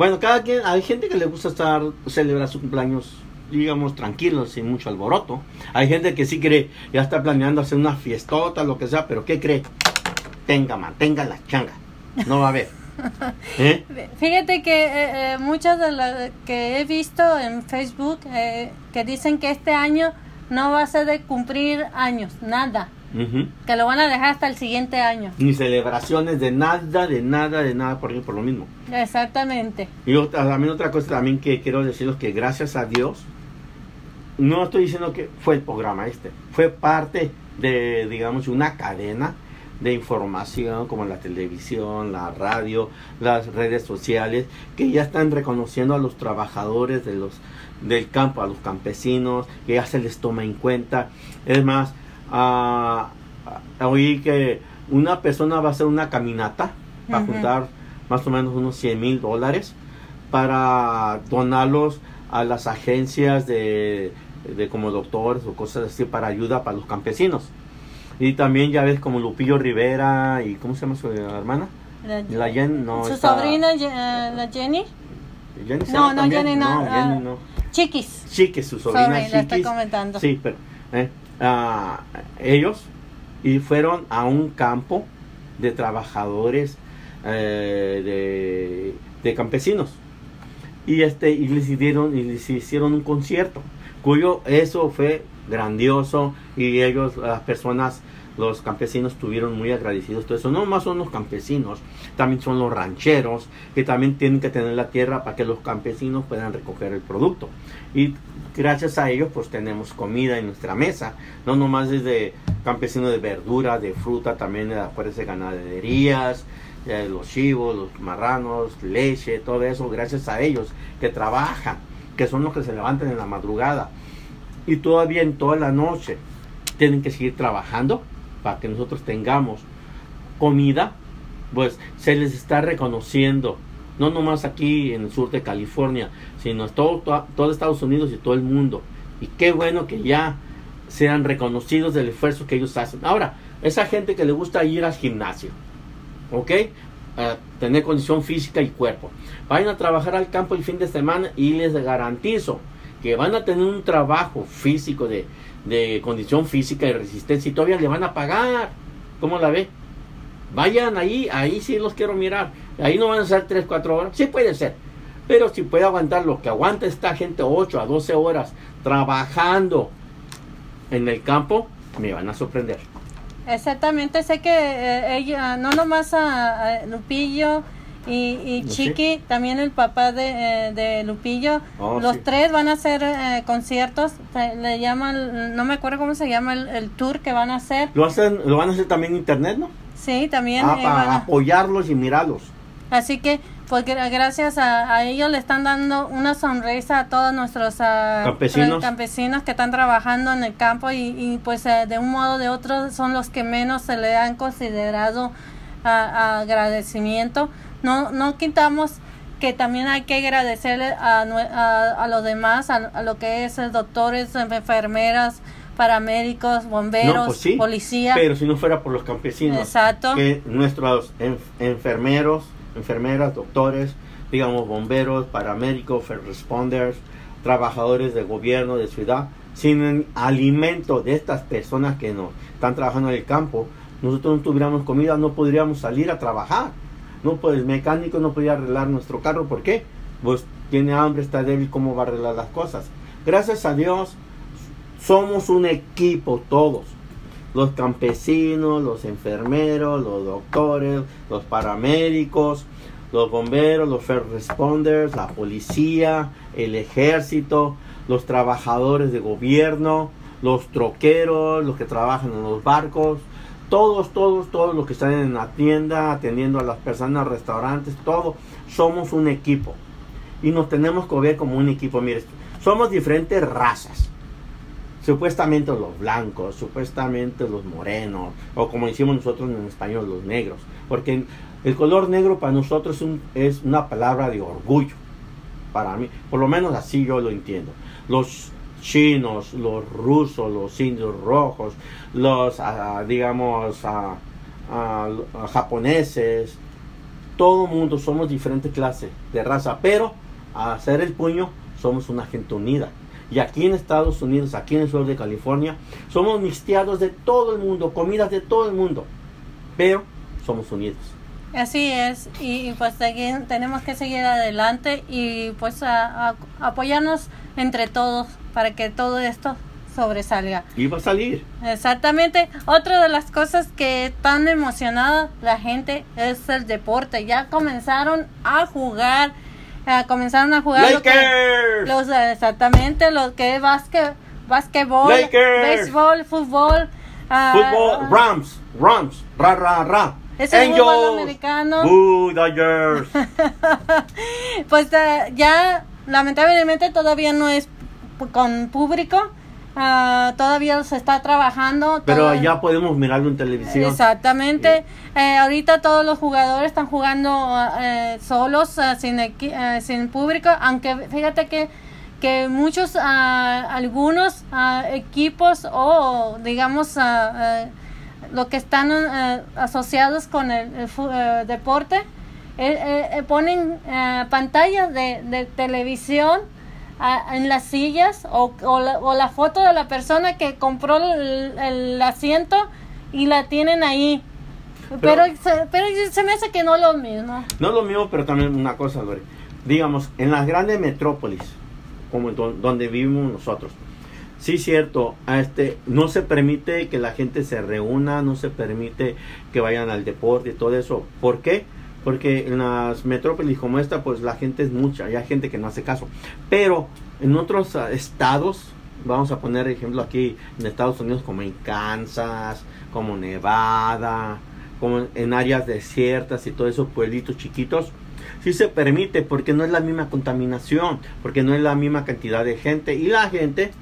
Bueno, cada quien, hay gente que le gusta estar, celebrar su cumpleaños, digamos, tranquilos, sin mucho alboroto. Hay gente que sí cree, ya está planeando hacer una fiestota, lo que sea, pero ¿qué cree? Tenga, mantenga la changa. No va a haber. ¿Eh? Fíjate que eh, eh, muchas de las que he visto en Facebook eh, que dicen que este año no va a ser de cumplir años, nada. Que lo van a dejar hasta el siguiente año. Ni celebraciones de nada, de nada, de nada, por, por lo mismo. Exactamente. Y otra, también otra cosa también que quiero deciros que gracias a Dios, no estoy diciendo que fue el programa este, fue parte de, digamos, una cadena de información como la televisión, la radio, las redes sociales, que ya están reconociendo a los trabajadores de los, del campo, a los campesinos, que ya se les toma en cuenta. Es más, ah, oí que una persona va a hacer una caminata para Ujú. juntar más o menos unos 100 mil dólares para donarlos a las agencias de, de como doctores o cosas así para ayuda para los campesinos. Y también ya ves como Lupillo Rivera y ¿cómo se llama su hermana? La- La Jen, no. su está- sobrina, eh, la Jenny. No, no? Jenny no, ah, Jenny no. Chiquis. Chiquis, su sobrina Sorry, la estoy Chiquis. comentando. Sí, pero eh, ah, ellos y fueron a un campo de trabajadores eh, de, de campesinos y este y les hicieron y les hicieron un concierto cuyo eso fue grandioso y ellos las personas los campesinos estuvieron muy agradecidos. Todo eso no más son los campesinos también son los rancheros que también tienen que tener la tierra para que los campesinos puedan recoger el producto. Y gracias a ellos pues tenemos comida en nuestra mesa. No nomás desde campesinos de verdura de fruta también de ganaderías los chivos los marranos leche todo eso gracias a ellos que trabajan que son los que se levantan en la madrugada y todavía en toda la noche. Tienen que seguir trabajando para que nosotros tengamos comida pues se les está reconociendo no nomás aquí en el sur de California sino todo, todo, todo Estados Unidos y todo el mundo. Y qué bueno que ya sean reconocidos del esfuerzo que ellos hacen. Ahora esa gente que le gusta ir al gimnasio ok a tener condición física y cuerpo. Vayan a trabajar al campo el fin de semana y les garantizo que van a tener un trabajo físico de, de condición física y resistencia y todavía le van a pagar ¿cómo la ve? vayan ahí, ahí sí los quiero mirar. Ahí no van a ser 3, 4 horas, sí puede ser. Pero si puede aguantar lo que aguanta esta gente 8 a 12 horas trabajando en el campo, me van a sorprender. Exactamente, sé que eh, ella, no nomás a, a Lupillo y, y Sí. Chiqui, también el papá de, eh, de Lupillo, Oh, los sí. tres van a hacer eh, conciertos, le llaman, no me acuerdo cómo se llama el, el tour que van a hacer, Lo, hacen, lo van a hacer también en internet, ¿no? sí, también. Ah, eh, para a- apoyarlos y mirarlos. Así que, pues gra- gracias a, a ellos le están dando una sonrisa a todos nuestros ah, Campesinos. campesinos que están trabajando en el campo y, y, pues eh, de un modo o de otro son los que menos se le han considerado ah, agradecimiento. No, no quitamos que también hay que agradecerle a, a, a los demás, a, a lo que es eh, doctores, enfermeras, paramédicos, bomberos, no, pues sí. policía. Pero si no fuera por los campesinos. Exacto. Que nuestros enf- enfermeros, enfermeras, doctores, digamos bomberos, paramédicos, first responders, trabajadores de gobierno, de ciudad, sin el alimento de estas personas que nos están trabajando en el campo, nosotros no tuviéramos comida, no podríamos salir a trabajar. No, pues el mecánico no podía arreglar nuestro carro, ¿por qué? Pues tiene hambre, está débil, ¿cómo va a arreglar las cosas? Gracias a Dios, somos un equipo todos. Los campesinos, los enfermeros, los doctores, los paramédicos, los bomberos, los first responders, la policía, el ejército, los trabajadores de gobierno, los troqueros, los que trabajan en los barcos, todos, todos, todos los que están en la tienda atendiendo a las personas, restaurantes, todos somos un equipo y nos tenemos que ver como un equipo. Mire, somos diferentes razas. Supuestamente los blancos, supuestamente los morenos, o como decimos nosotros en español, los negros. Porque el color negro para nosotros es, un- es una palabra de orgullo. Para mí, por lo menos así yo lo entiendo. Los chinos, los rusos, los indios rojos, los, ah, digamos, ah, ah, japoneses, todo mundo somos diferentes clases de raza, pero a hacer el puño somos una gente unida. Y aquí en Estados Unidos, aquí en el sur de California, somos mixteados de todo el mundo, comidas de todo el mundo, pero somos unidos. Así es, y, pues tenemos que seguir adelante y pues a- apoyarnos entre todos para que todo esto sobresalga. Y va a salir. Exactamente. Otra de las cosas que tan emocionada la gente es el deporte. Ya comenzaron a jugar, eh, comenzaron a jugar lo que- Lakers. los exactamente lo que es básquet, básquetbol, Lakers. béisbol, fútbol, ah, Fútbol, Rams, Rams, ra, ra, ra. Es el fútbol americano. Pues eh, ya lamentablemente todavía no es con público ah, todavía se está trabajando. Pero todo- ya podemos mirarlo en televisión. Exactamente. Eh, ahorita todos los jugadores están jugando eh, solos, eh, sin, sin público, aunque fíjate que, que muchos, ah, algunos ah, equipos o digamos lo que están asociados con el, deporte, eh, eh, eh, ponen pantallas de, de televisión a- en las sillas o, o la, o la foto de la persona que compró el, el asiento y la tienen ahí. Pero, Pero- se, pero se me hace que no es lo mismo. No es lo mismo, pero también una cosa, Lore. Digamos, en las grandes metrópolis, como do- donde vivimos nosotros, sí cierto, a este, no se permite que la gente se reúna, no se permite que vayan al deporte y todo eso. ¿Por qué? Porque en las metrópolis como esta, pues la gente es mucha, hay gente que no hace caso. Pero en otros ah, estados, vamos a poner ejemplo aquí en Estados Unidos, como en Kansas, como Nevada, como en áreas desiertas y todos esos pueblitos chiquitos, sí se permite porque no es la misma contaminación, porque no es la misma cantidad de gente y la gente,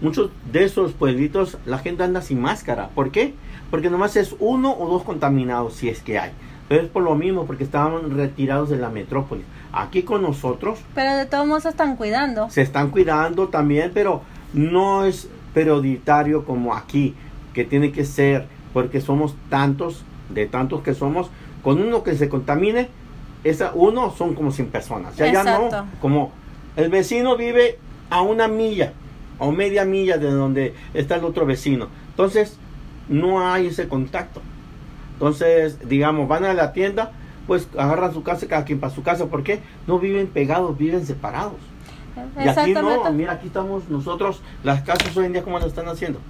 muchos de esos pueblitos, la gente anda sin máscara. ¿Por qué? Porque nomás es uno o dos contaminados si es que hay. Pero es por lo mismo, porque estaban retirados de la metrópoli. Aquí con nosotros Pero de todos modos se están cuidando. se están cuidando también, pero no es prioritario como aquí, que tiene que ser, porque somos tantos, de tantos que somos, con uno que se contamine, esa uno son como 100 personas. Ya, ya Exacto. no, como el vecino vive a una milla o media milla de donde está el otro vecino. Entonces, no hay ese contacto. Entonces, digamos, van a la tienda, pues agarran su casa, cada quien para su casa. ¿Por qué? No viven pegados, viven separados. Y aquí no, mira, aquí estamos nosotros, las casas hoy en día, ¿cómo lo están haciendo?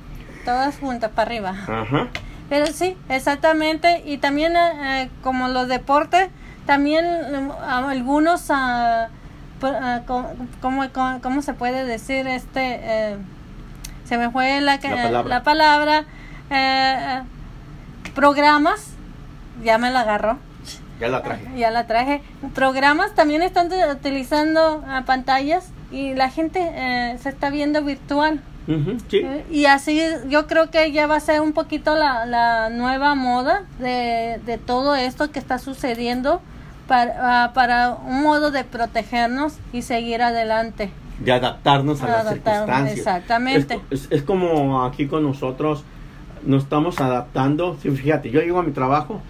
Todas juntas para arriba. Ajá. Pero sí, exactamente. Y también eh, eh, como los deportes, también eh, algunos, co- ¿cómo, cómo, cómo se puede decir? este eh, Se me fue la, La palabra. la palabra, eh, eh, programas, ya me la agarró. Ya la traje. Ya la traje. Programas también están utilizando ah, pantallas y la gente eh, se está viendo virtual. Sí. Eh, Y así yo creo que ya va a ser un poquito la, la nueva moda de, de todo esto que está sucediendo para, ah, para un modo de protegernos y seguir adelante. De adaptarnos a las Adaptarnos, circunstancias. exactamente. Es, es- es como aquí con nosotros, nos estamos adaptando. Sí, fíjate, yo llego a mi trabajo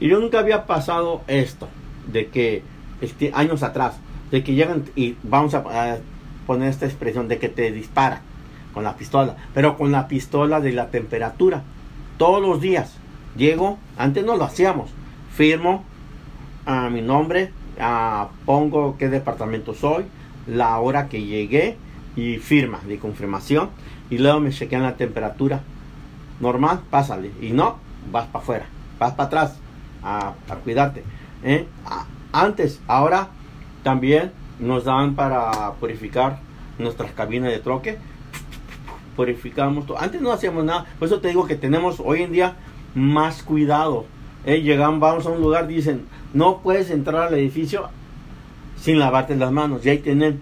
y yo nunca había pasado esto, de que este, años atrás, de que llegan y vamos a, a poner esta expresión, de que te dispara con la pistola, pero con la pistola de la temperatura. Todos los días llego, antes no lo hacíamos, firmo a mi nombre, ah, pongo qué departamento soy, la hora que llegué y firma de confirmación y luego me chequean la temperatura normal, pásale y no, vas para afuera, vas para atrás a, cuidarte. ¿eh? Antes, ahora también nos dan para purificar nuestras cabinas de troque, purificamos todo. Antes no hacíamos nada, por eso te digo que tenemos hoy en día más cuidado. ¿eh? Llegan, vamos a un lugar, dicen, no puedes entrar al edificio sin lavarte las manos. Y ahí tienen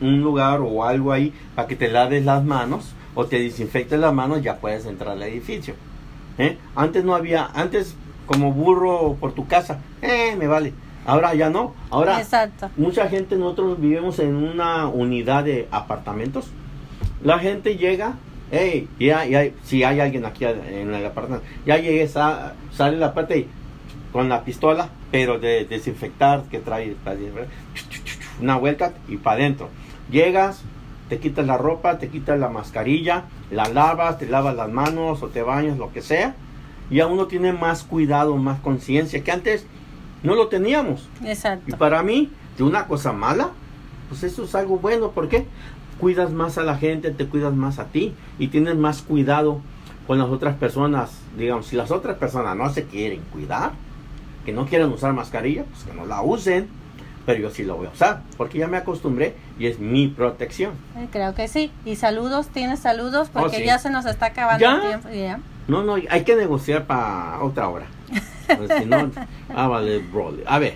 un lugar o algo ahí para que te laves las manos o te desinfectes las manos, ya puedes entrar al edificio. ¿eh? Antes no había, antes como burro por tu casa, eh, me vale. Ahora ya no. Ahora Exacto. mucha gente, nosotros vivimos en una unidad de apartamentos. La gente llega, hey, ya, ya, si hay alguien aquí en el apartamento, ya llegué, sa- sale la parte y con la pistola, pero de desinfectar que trae desinfectar, una vuelta y para adentro. Llegas, te quitas la ropa, te quitas la mascarilla, la lavas, te lavas las manos o te bañas, lo que sea. Y a uno tiene más cuidado, más conciencia, que antes no lo teníamos. Y Exacto. para mí, de una cosa mala, pues eso es algo bueno. ¿Por qué? Cuidas más a la gente, te cuidas más a ti y tienes más cuidado con las otras personas. Digamos, si las otras personas no se quieren cuidar, que no quieren usar mascarilla, pues que no la usen. Pero yo sí lo voy a usar, porque ya me acostumbré y es mi protección. Eh, Creo que sí. Y saludos, tienes saludos porque Oh, sí. ya se nos está acabando ¿Ya? el tiempo. Ya. No, no, hay que negociar para otra hora. Si no, ah, vale. A ver,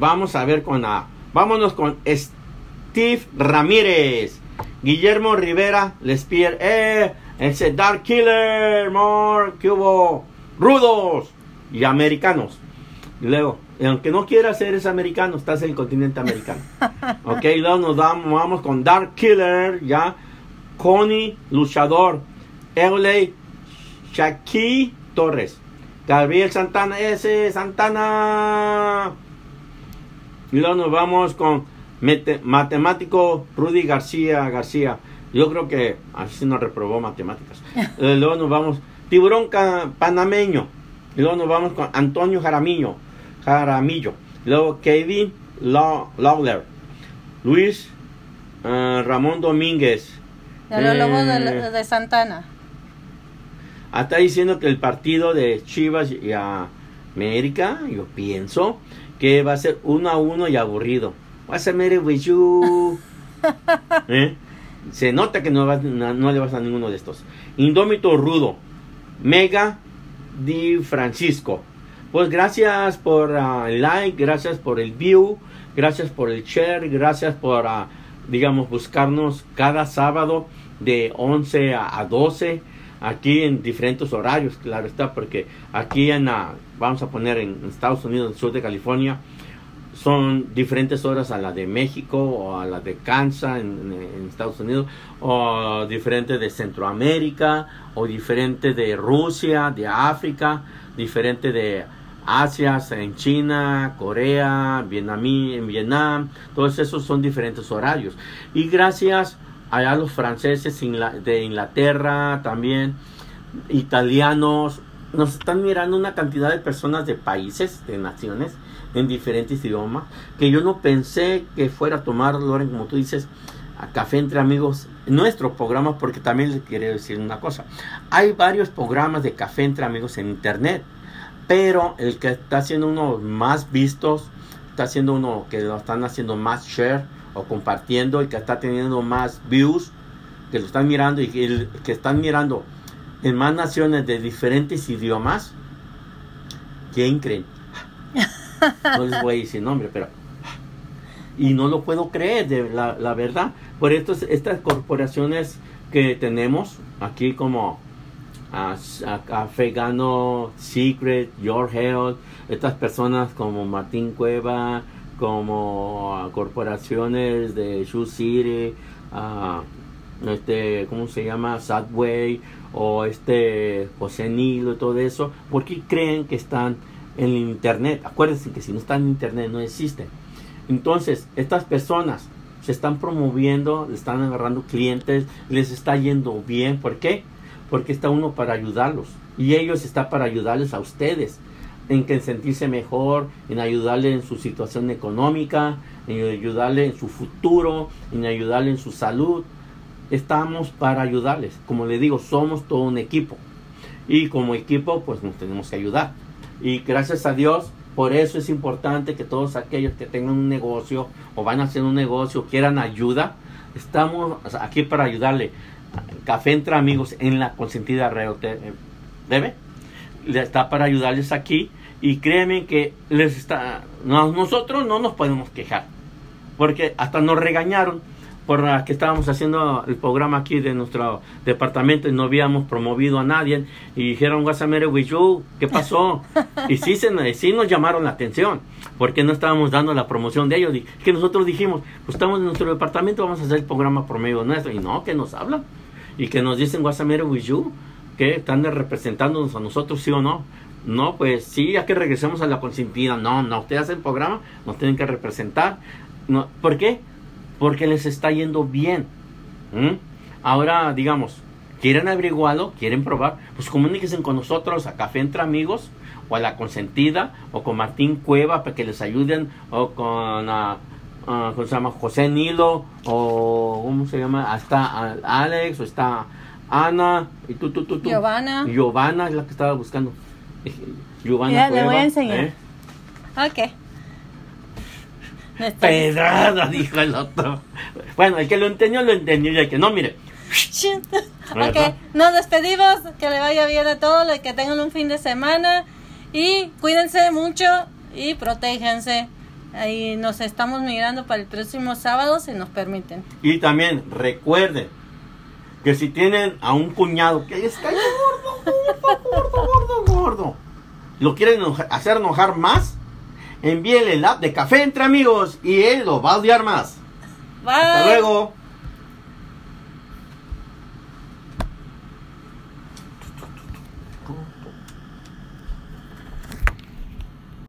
vamos a ver con la. Vámonos con Steve Ramírez. Guillermo Rivera Lespier, eh, ese Dark Killer, more, que hubo rudos y americanos. Y luego, aunque no quieras ser ese americano, estás en el continente americano. ok, luego nos vamos, vamos con Dark Killer, ya. Connie Luchador, LA Shaki Torres, Gabriel Santana, ese Santana. Y luego nos vamos con matemático Rudy García García. Yo creo que así nos reprobó matemáticas. Eh, luego nos vamos, Tiburón Panameño. Y luego nos vamos con Antonio Jaramillo. Jaramillo. Luego Kevin Lawler. Luis uh, Ramón Domínguez. El eh, de, Santana. Está diciendo que el partido de Chivas y América, yo pienso que va a ser uno a uno y aburrido. Va a ser with you. ¿Eh? Se nota que no, no, le vas a ninguno de estos. Indómito Rudo. Mega Di Francisco. Pues gracias por ah, el like, gracias por el view, gracias por el share, gracias por, uh, digamos, buscarnos cada sábado de 11 a, 12 aquí en diferentes horarios, claro está, porque aquí en, la, vamos a poner en Estados Unidos, en el sur de California, son diferentes horas a la de México o a la de Kansas en, Estados Unidos o diferente de Centroamérica o diferente de Rusia, de África, diferente de Asia, en China, Corea, Vietnam, en Vietnam, todos esos son diferentes horarios. Y gracias a los franceses de Inglaterra también, italianos, nos están mirando una cantidad de personas de países, de naciones, en diferentes idiomas, que yo no pensé que fuera a tomar, Loren, como tú dices, a café entre amigos, nuestros programas, porque también les quiero decir una cosa. Hay varios programas de café entre amigos en internet, pero el que está haciendo uno más vistos, está haciendo uno que lo están haciendo más share o compartiendo, el que está teniendo más views, que lo están mirando y que, están mirando en más naciones de diferentes idiomas, ¿quién creen? No les voy a decir nombre, pero... Y no lo puedo creer, de la, verdad. Por estos, estas corporaciones que tenemos aquí como Afegano Secret, Your Health, estas personas como Martín Cueva, como corporaciones de Shoe City, este, ¿cómo se llama? Sadway o este José Nilo y todo eso, porque creen que están en internet. Acuérdense que si no están en internet no existen. Entonces, estas personas se están promoviendo, están agarrando clientes, les está yendo bien. ¿Por qué? Porque está uno para ayudarlos y ellos están para ayudarles a ustedes en que sentirse mejor, en ayudarle en su situación económica, en ayudarle en su futuro, en ayudarle en su salud. Estamos para ayudarles. Como le digo, somos todo un equipo. Y como equipo, pues nos tenemos que ayudar. Y gracias a Dios, por eso es importante que todos aquellos que tengan un negocio o van a hacer un negocio, quieran ayuda, estamos aquí para ayudarle. Café entre amigos en la consentida red. ¿Debe? está para ayudarles aquí y créeme que les está nosotros no nos podemos quejar porque hasta nos regañaron por que estábamos haciendo el programa aquí de nuestro departamento y no habíamos promovido a nadie y dijeron Guasamere you ¿qué pasó? y sí, se, sí nos llamaron la atención porque no estábamos dando la promoción de ellos y que nosotros dijimos pues estamos en nuestro departamento vamos a hacer el programa por medio nuestro y no, que nos hablan y que nos dicen Guasamere you que están representándonos a nosotros, sí o no. No, pues sí, ya que regresemos a la consentida. No, no, ustedes hacen programa, nos tienen que representar. No, ¿Por qué? Porque les está yendo bien. Ahora, digamos, quieren averiguarlo, quieren probar, pues comuníquense con nosotros a Café Entre Amigos o a La Consentida o con Martín Cueva para que les ayuden o con, uh, ¿cómo se llama? José Nilo o ¿cómo se llama? Hasta Alex o está Ana, y tú, tú, tú, tú. Giovanna. Giovanna es la que estaba buscando. Giovanna. Ya, le voy a enseñar. ¿eh? Ok. Pedrada, dijo el otro. Bueno, el que lo entendió, lo entendió. Y el que no, mire. ok, nos despedimos. Que le vaya bien a todos. Que tengan un fin de semana. Y cuídense mucho y protéjense. Ahí nos estamos mirando para el próximo sábado, si nos permiten. Y también recuerden que si tienen a un cuñado que está gordo, gordo, gordo, gordo, gordo, lo quieren hacer enojar más, envíenle el app de Café Entre Amigos y él lo va a odiar más. Bye. Hasta luego.